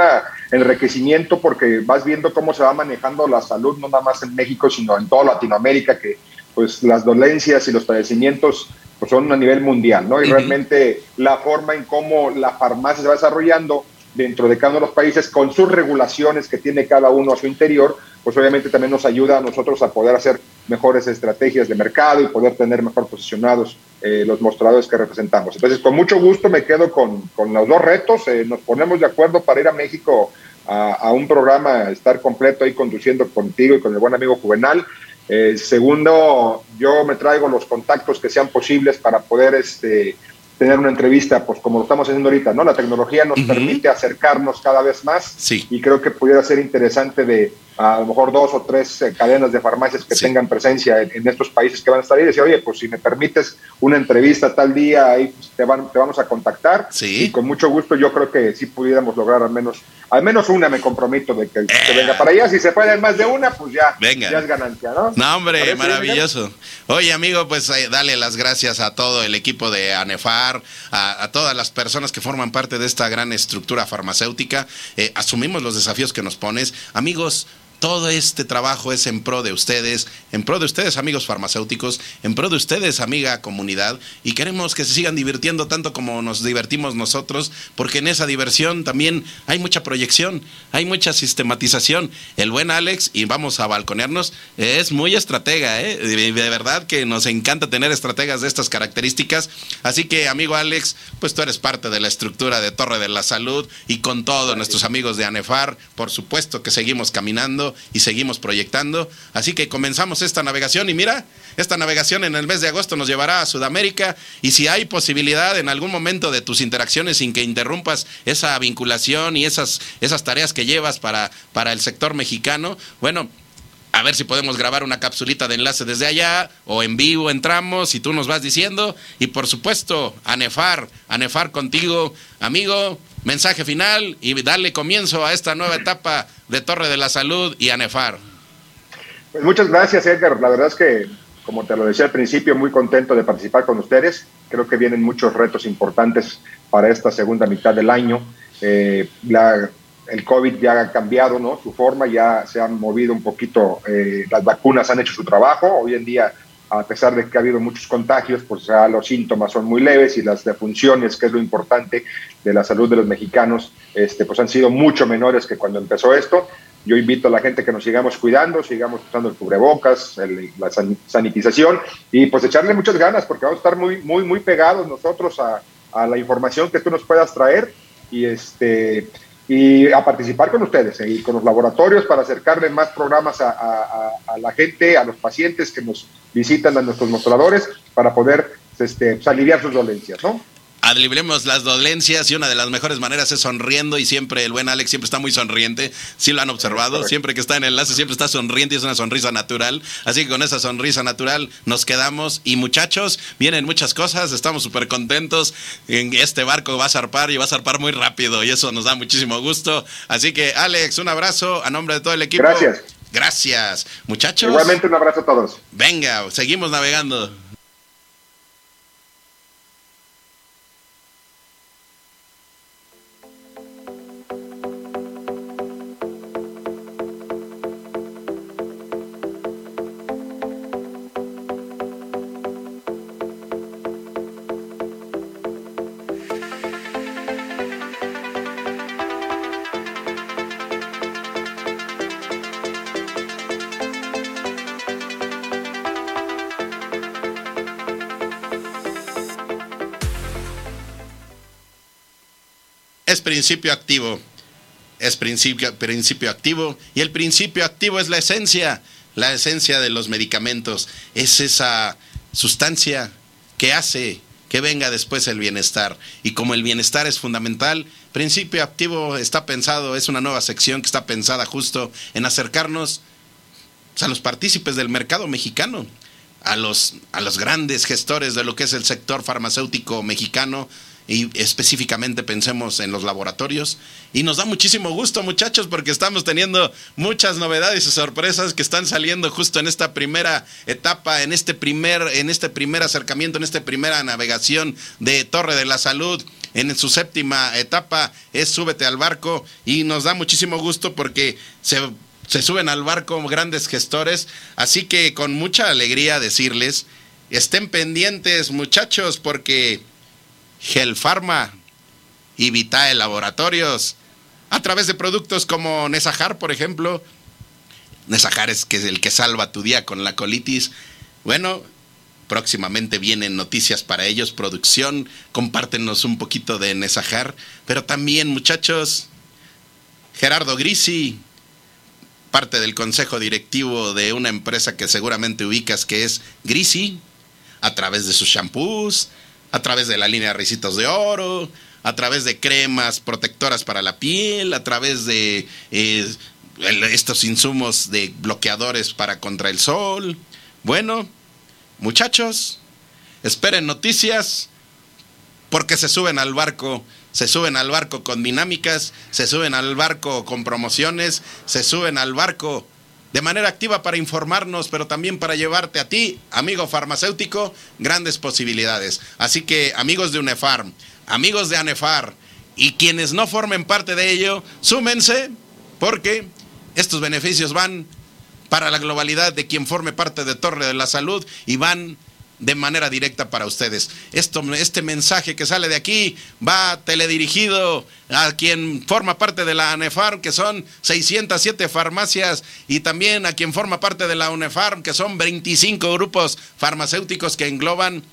enriquecimiento porque vas viendo cómo se va manejando la salud, no nada más en México, sino en toda Latinoamérica, que pues las dolencias y los padecimientos pues, son a nivel mundial, ¿no? Y realmente la forma en cómo la farmacia se va desarrollando dentro de cada uno de los países con sus regulaciones que tiene cada uno a su interior, pues obviamente también nos ayuda a nosotros a poder hacer mejores estrategias de mercado y poder tener mejor posicionados eh, los mostradores que representamos. Entonces, con mucho gusto me quedo con, con los dos retos, eh, nos ponemos de acuerdo para ir a México a, un programa, estar completo ahí conduciendo contigo y con el buen amigo Juvenal. Eh, segundo, yo me traigo los contactos que sean posibles para poder este, tener una entrevista, pues como lo estamos haciendo ahorita, ¿no? La tecnología nos permite acercarnos cada vez más sí. y creo que pudiera ser interesante de a lo mejor dos o tres eh, cadenas de farmacias que tengan presencia en, estos países que van a estar ahí y decir, oye, pues si me permites una entrevista tal día, ahí pues, te, van, te vamos a contactar y con mucho gusto yo creo que sí pudiéramos lograr al menos al menos una me comprometo de que, venga para allá. Si se puede más de una, pues ya, venga. ya es ganancia, ¿no? No, hombre, maravilloso. Oye, amigo, pues eh, dale las gracias a todo el equipo de ANEFAR, a, todas las personas que forman parte de esta gran estructura farmacéutica. Eh, asumimos los desafíos que nos pones. Amigos, todo este trabajo es en pro de ustedes, en pro de ustedes amigos farmacéuticos, en pro de ustedes amiga comunidad y queremos que se sigan divirtiendo tanto como nos divertimos nosotros, porque en esa diversión también hay mucha proyección, hay mucha sistematización. El buen Alex, y vamos a balconearnos, es muy estratega, ¿eh? de verdad que nos encanta tener estrategas de estas características. Así que amigo Alex, pues tú eres parte de la estructura de Torre de la Salud y con todos nuestros amigos de ANEFAR, por supuesto que seguimos caminando y seguimos proyectando. Así que comenzamos esta navegación y mira, esta navegación en el mes de agosto nos llevará a Sudamérica y si hay posibilidad en algún momento de tus interacciones sin que interrumpas esa vinculación y esas, esas tareas que llevas para, para el sector mexicano, bueno, a ver si podemos grabar una capsulita de enlace desde allá o en vivo entramos y tú nos vas diciendo. Y por supuesto, Anefar, Anefar contigo, amigo, mensaje final y darle comienzo a esta nueva etapa de Torre de la Salud y Anefar. Pues muchas gracias, Edgar. La verdad es que, como te lo decía al principio, muy contento de participar con ustedes. Creo que vienen muchos retos importantes para esta segunda mitad del año. Eh, el COVID ya ha cambiado ¿no? su forma, ya se han movido un poquito, eh, las vacunas han hecho su trabajo. Hoy en día, a pesar de que ha habido muchos contagios, pues ya los síntomas son muy leves y las defunciones, que es lo importante de la salud de los mexicanos, este, pues han sido mucho menores que cuando empezó esto. Yo invito a la gente que nos sigamos cuidando, sigamos usando el cubrebocas, la sanitización y pues echarle muchas ganas porque vamos a estar muy, muy, muy pegados nosotros a, la información que tú nos puedas traer y este y a participar con ustedes eh, con los laboratorios para acercarle más programas a, la gente, a los pacientes que nos visitan a nuestros mostradores para poder este, pues, aliviar sus dolencias, ¿no? aliviemos las dolencias y una de las mejores maneras es sonriendo y siempre el buen Alex siempre está muy sonriente, si lo han observado, siempre que está en el enlace siempre está sonriente y es una sonrisa natural, así que con esa sonrisa natural nos quedamos y muchachos, vienen muchas cosas, estamos súper contentos, en este barco va a zarpar y va a zarpar muy rápido y eso nos da muchísimo gusto, así que Alex, un abrazo a nombre de todo el equipo. Gracias. Gracias, muchachos. Igualmente un abrazo a todos. Venga, seguimos navegando. Principio activo. Es principio, principio activo. Y el principio activo es la esencia, la esencia de los medicamentos. Es esa sustancia que hace que venga después el bienestar. Y como el bienestar es fundamental, principio activo está pensado, es una nueva sección que está pensada justo en acercarnos a los partícipes del mercado mexicano, a los, a los grandes gestores de lo que es el sector farmacéutico mexicano, y específicamente pensemos en los laboratorios. Y nos da muchísimo gusto, muchachos, porque estamos teniendo muchas novedades y sorpresas que están saliendo justo en esta primera etapa, en este primer, en este primer acercamiento, en esta primera navegación de Torre de la Salud. En su séptima etapa es Súbete al barco y nos da muchísimo gusto porque se se suben al barco grandes gestores, así que con mucha alegría decirles, estén pendientes muchachos porque Gelfarma y Vitae Laboratorios, a través de productos como Nesajar, por ejemplo. Nesajar es que es el que salva tu día con la colitis. Bueno, próximamente vienen noticias para ellos, producción, compártenos un poquito de Nesajar, pero también muchachos, Gerardo Grisi, parte del consejo directivo de una empresa que seguramente ubicas que es Grisi, a través de sus shampoos, a través de la línea de Ricitos de Oro, a través de cremas protectoras para la piel, a través de eh, estos insumos de bloqueadores para contra el sol. Bueno, muchachos, esperen noticias porque se suben al barco, se suben al barco con dinámicas, se suben al barco con promociones, se suben al barco de manera activa para informarnos, pero también para llevarte a ti, amigo farmacéutico, grandes posibilidades. Así que amigos de UNEFARM, amigos de ANEFAR y quienes no formen parte de ello, súmense porque Estos beneficios van para la globalidad de quien forme parte de Torre de la Salud y van de manera directa para ustedes. Esto, este mensaje que sale de aquí va teledirigido a quien forma parte de la ANEFARM, que son 607 farmacias, y también a quien forma parte de la UNEFARM, que son 25 grupos farmacéuticos que engloban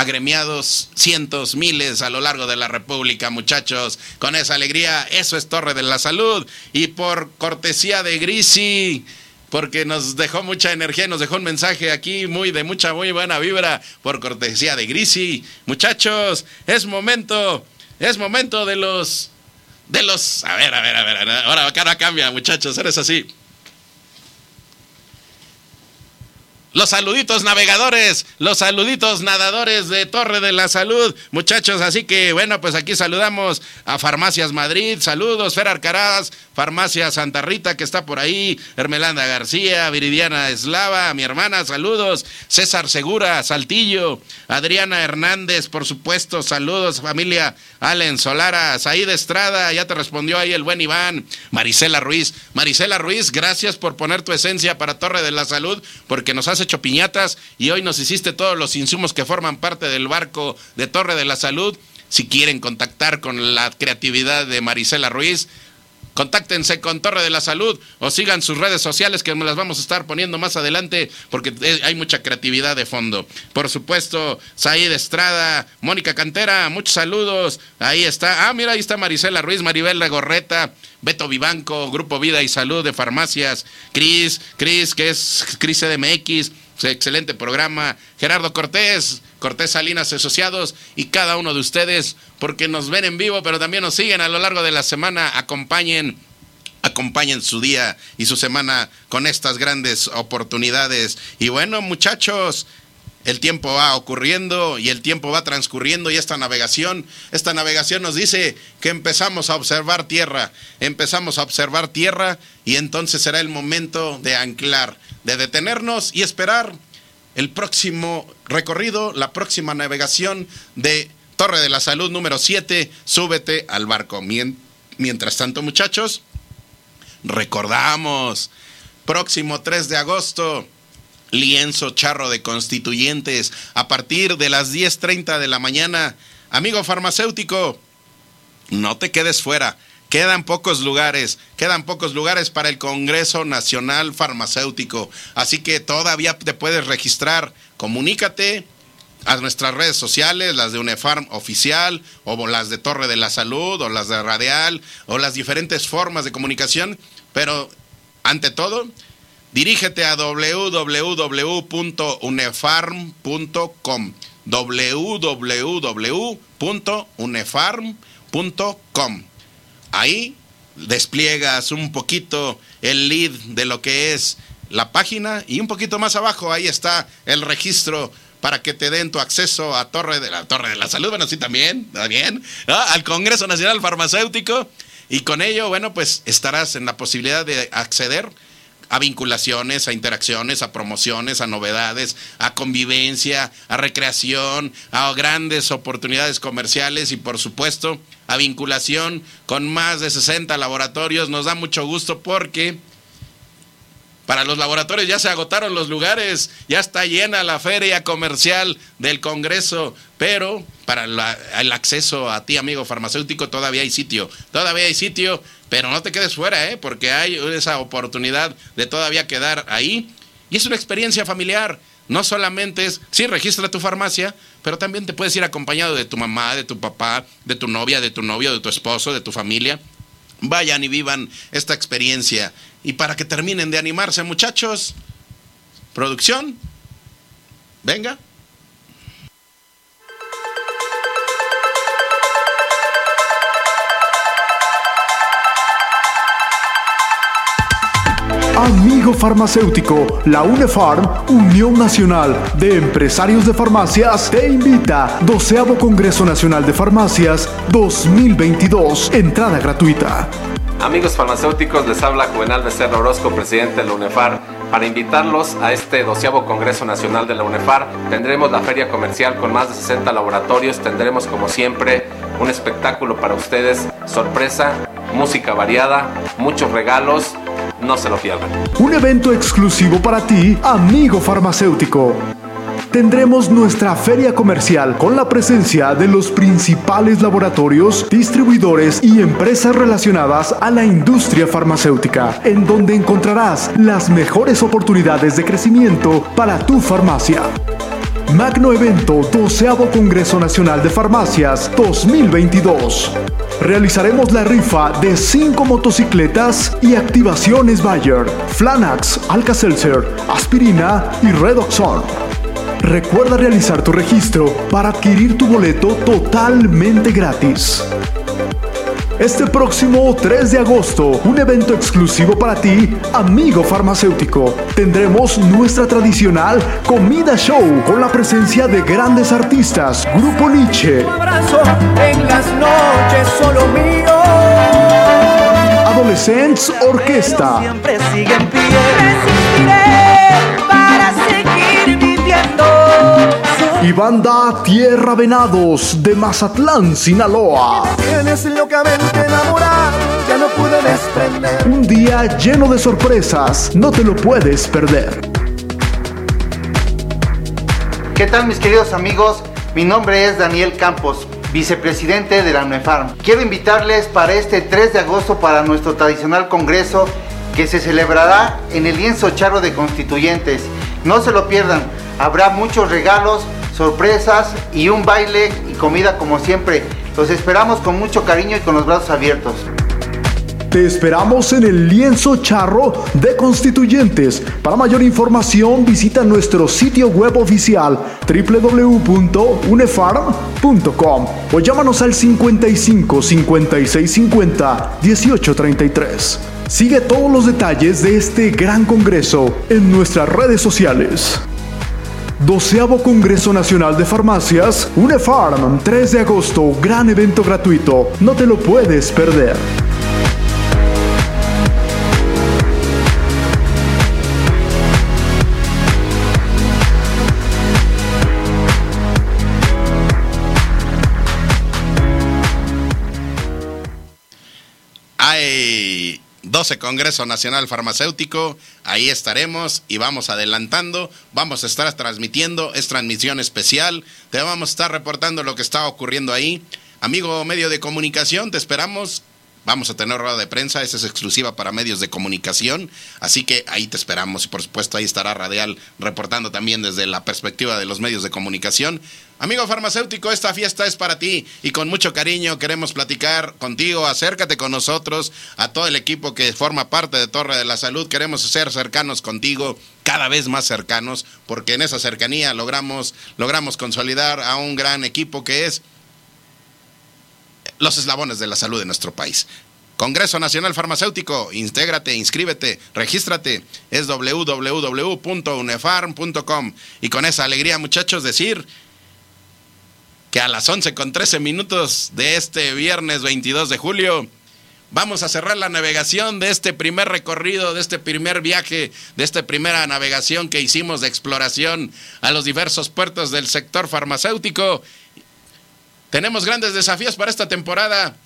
agremiados cientos, miles a lo largo de la República, muchachos. Con esa alegría, eso es Torre de la Salud. Y por cortesía de Grisi, porque nos dejó mucha energía y nos dejó un mensaje aquí muy de mucha, muy buena vibra por cortesía de Grisi. Muchachos, es momento, es momento de los, de los, a ver, a ver, a ver, ahora cara cambia, muchachos, eres así. Los saluditos navegadores, los saluditos nadadores de Torre de la Salud, muchachos. Así que bueno, pues aquí saludamos a Farmacias Madrid, saludos, Fer Arcaraz, Farmacia Santa Rita que está por ahí, Hermelanda García, Viridiana Eslava, mi hermana, saludos, César Segura, Saltillo, Adriana Hernández, por supuesto, saludos, familia Allen Solara, Said Estrada, ya te respondió ahí el buen Iván, Marisela Ruiz, Marisela Ruiz, gracias por poner tu esencia para Torre de la Salud, porque nos hace hecho piñatas y hoy nos hiciste todos los insumos que forman parte del barco de Torre de la Salud. Si quieren contactar con la creatividad de Marisela Ruiz, contáctense con Torre de la Salud o sigan sus redes sociales que me las vamos a estar poniendo más adelante porque hay mucha creatividad de fondo. Por supuesto, Said Estrada, Mónica Cantera, muchos saludos. Ahí está. Ah, mira, ahí está Marisela Ruiz, Maribel Gorreta, Beto Vivanco, Grupo Vida y Salud de Farmacias, Cris, Cris, que es Cris CDMX, excelente programa, Gerardo Cortés, Cortés Salinas Asociados y cada uno de ustedes, porque nos ven en vivo, pero también nos siguen a lo largo de la semana, acompañen acompañen su día y su semana con estas grandes oportunidades. Y bueno, muchachos, el tiempo va ocurriendo y el tiempo va transcurriendo y esta navegación, esta navegación nos dice que empezamos a observar tierra, empezamos a observar tierra y entonces será el momento de anclar, de detenernos y esperar el próximo recorrido, la próxima navegación de Torre de la Salud número 7, súbete al barco. Mientras tanto, muchachos, recordamos, próximo 3 de agosto, lienzo charro de constituyentes a partir de las 10.30 de la mañana. Amigo farmacéutico, no te quedes fuera. Quedan pocos lugares, quedan pocos lugares para el Congreso Nacional Farmacéutico. Así que todavía te puedes registrar. Comunícate a nuestras redes sociales, las de UNEFARM oficial, o las de Torre de la Salud, o las de Radial, o las diferentes formas de comunicación. Pero, ante todo, dirígete a www.unefarm.com www.unefarm.com Ahí despliegas un poquito el lead de lo que es la página y un poquito más abajo ahí está el registro para que te den tu acceso a Torre de la Torre de la Salud, bueno, sí también, bien, al Congreso Nacional Farmacéutico. Y con ello, bueno, pues estarás en la posibilidad de acceder a vinculaciones, a interacciones, a promociones, a novedades, a convivencia, a recreación, a grandes oportunidades comerciales y por supuesto a vinculación con más de 60 laboratorios. Nos da mucho gusto porque para los laboratorios ya se agotaron los lugares, ya está llena la feria comercial del Congreso, pero para el acceso a ti, amigo farmacéutico, todavía hay sitio, todavía hay sitio, pero no te quedes fuera, ¿eh? porque hay esa oportunidad de todavía quedar ahí. Y es una experiencia familiar. No solamente es, sí, registra tu farmacia, pero también te puedes ir acompañado de tu mamá, de tu papá, de tu novia, de tu novio, de tu esposo, de tu familia. Vayan y vivan esta experiencia. Y para que terminen de animarse, muchachos, producción, venga. Amigo farmacéutico, la UNEFARM, Unión Nacional de Empresarios de Farmacias, te invita. Doceavo Congreso Nacional de Farmacias 2022. Entrada gratuita. Amigos farmacéuticos, les habla Juvenal Becerra Orozco, presidente de la UNEFAR. Para invitarlos a este doceavo Congreso Nacional de la UNEFAR, tendremos la feria comercial con más de 60 laboratorios, tendremos como siempre un espectáculo para ustedes, sorpresa, música variada, muchos regalos No se lo pierdan. Un evento exclusivo para ti, amigo farmacéutico tendremos nuestra feria comercial con la presencia de los principales laboratorios, distribuidores y empresas relacionadas a la industria farmacéutica, en donde encontrarás las mejores oportunidades de crecimiento para tu farmacia. Magno Evento 12 Congreso Nacional de Farmacias 2022. Realizaremos la rifa de 5 motocicletas y activaciones Bayer, Flanax, Alka-Seltzer, Aspirina y Redoxon. Recuerda realizar tu registro para adquirir tu boleto totalmente gratis. Este próximo 3 de agosto, un evento exclusivo para ti, amigo farmacéutico. Tendremos nuestra tradicional comida show con la presencia de grandes artistas, Grupo Nietzsche. abrazo en las noches solo mío. Adolescents Orquesta. Siempre sigue en pie. Y banda Tierra Venados de Mazatlán, Sinaloa. Un día lleno de sorpresas, no te lo puedes perder. ¿Qué tal mis queridos amigos? Mi nombre es Daniel Campos, vicepresidente de la UNEFARM. Quiero invitarles para este 3 de agosto para nuestro tradicional congreso que se celebrará en el lienzo charro de constituyentes. No se lo pierdan, habrá muchos regalos, sorpresas y un baile y comida como siempre. Los esperamos con mucho cariño y con los brazos abiertos. Te esperamos en el lienzo charro de constituyentes. Para mayor información visita nuestro sitio web oficial www.unefarm.com o llámanos al 55 56 50 18 33. Sigue todos los detalles de este gran congreso en nuestras redes sociales. Doceavo Congreso Nacional de Farmacias, UNEFARM, 3 de agosto, gran evento gratuito, no te lo puedes perder. 12 Congreso Nacional Farmacéutico, ahí estaremos y vamos adelantando, vamos a estar transmitiendo, es transmisión especial, te vamos a estar reportando lo que está ocurriendo ahí. Amigo medio de comunicación, te esperamos. Vamos a tener rueda de prensa, esa es exclusiva para medios de comunicación, así que ahí te esperamos y por supuesto ahí estará Radial reportando también desde la perspectiva de los medios de comunicación. Amigo farmacéutico, esta fiesta es para ti y con mucho cariño queremos platicar contigo. Acércate con nosotros, a todo el equipo que forma parte de Torre de la Salud. Queremos ser cercanos contigo, cada vez más cercanos, porque en esa cercanía logramos, logramos consolidar a un gran equipo que es los eslabones de la salud de nuestro país. Congreso Nacional Farmacéutico, intégrate, inscríbete, regístrate, es www.unefarm.com. Y con esa alegría, muchachos, decir que a las 11 con 13 minutos de este viernes 22 de julio vamos a cerrar la navegación de este primer recorrido, de este primer viaje, de esta primera navegación que hicimos de exploración a los diversos puertos del sector farmacéutico. Tenemos grandes desafíos para esta temporada.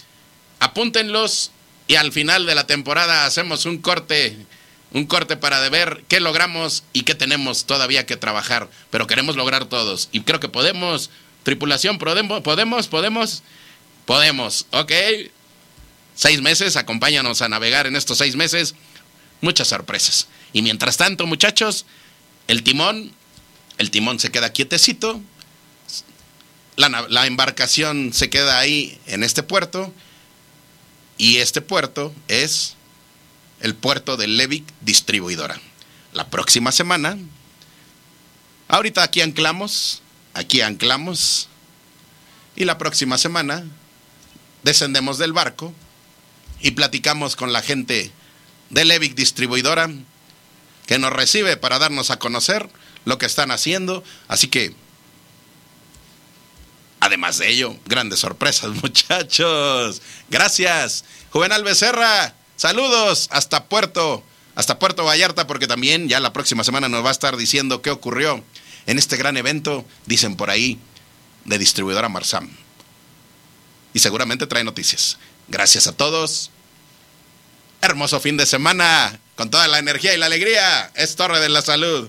Apúntenlos y al final de la temporada hacemos un corte un corte para ver qué logramos y qué tenemos todavía que trabajar, pero queremos lograr todos y creo que podemos Tripulación, ¿podemos? ¿Podemos? ¿Podemos? Podemos, ok. Seis meses, acompáñanos a navegar en estos seis meses. Muchas sorpresas. Y mientras tanto, muchachos, el timón, el timón se queda quietecito. La, embarcación se queda ahí en este puerto. Y este puerto es el puerto de Levic Distribuidora. La próxima semana, ahorita aquí anclamos, Aquí anclamos y la próxima semana descendemos del barco y platicamos con la gente de Levic Distribuidora que nos recibe para darnos a conocer lo que están haciendo. Así que, además de ello, grandes sorpresas, muchachos. Gracias. Juvenal Becerra, saludos hasta Puerto, hasta Puerto Vallarta, porque también ya la próxima semana nos va a estar diciendo qué ocurrió en este gran evento, dicen por ahí, de distribuidora Marsam. Y seguramente trae noticias. Gracias a todos. Hermoso fin de semana. con toda la energía y la alegría. Es Torre de la Salud.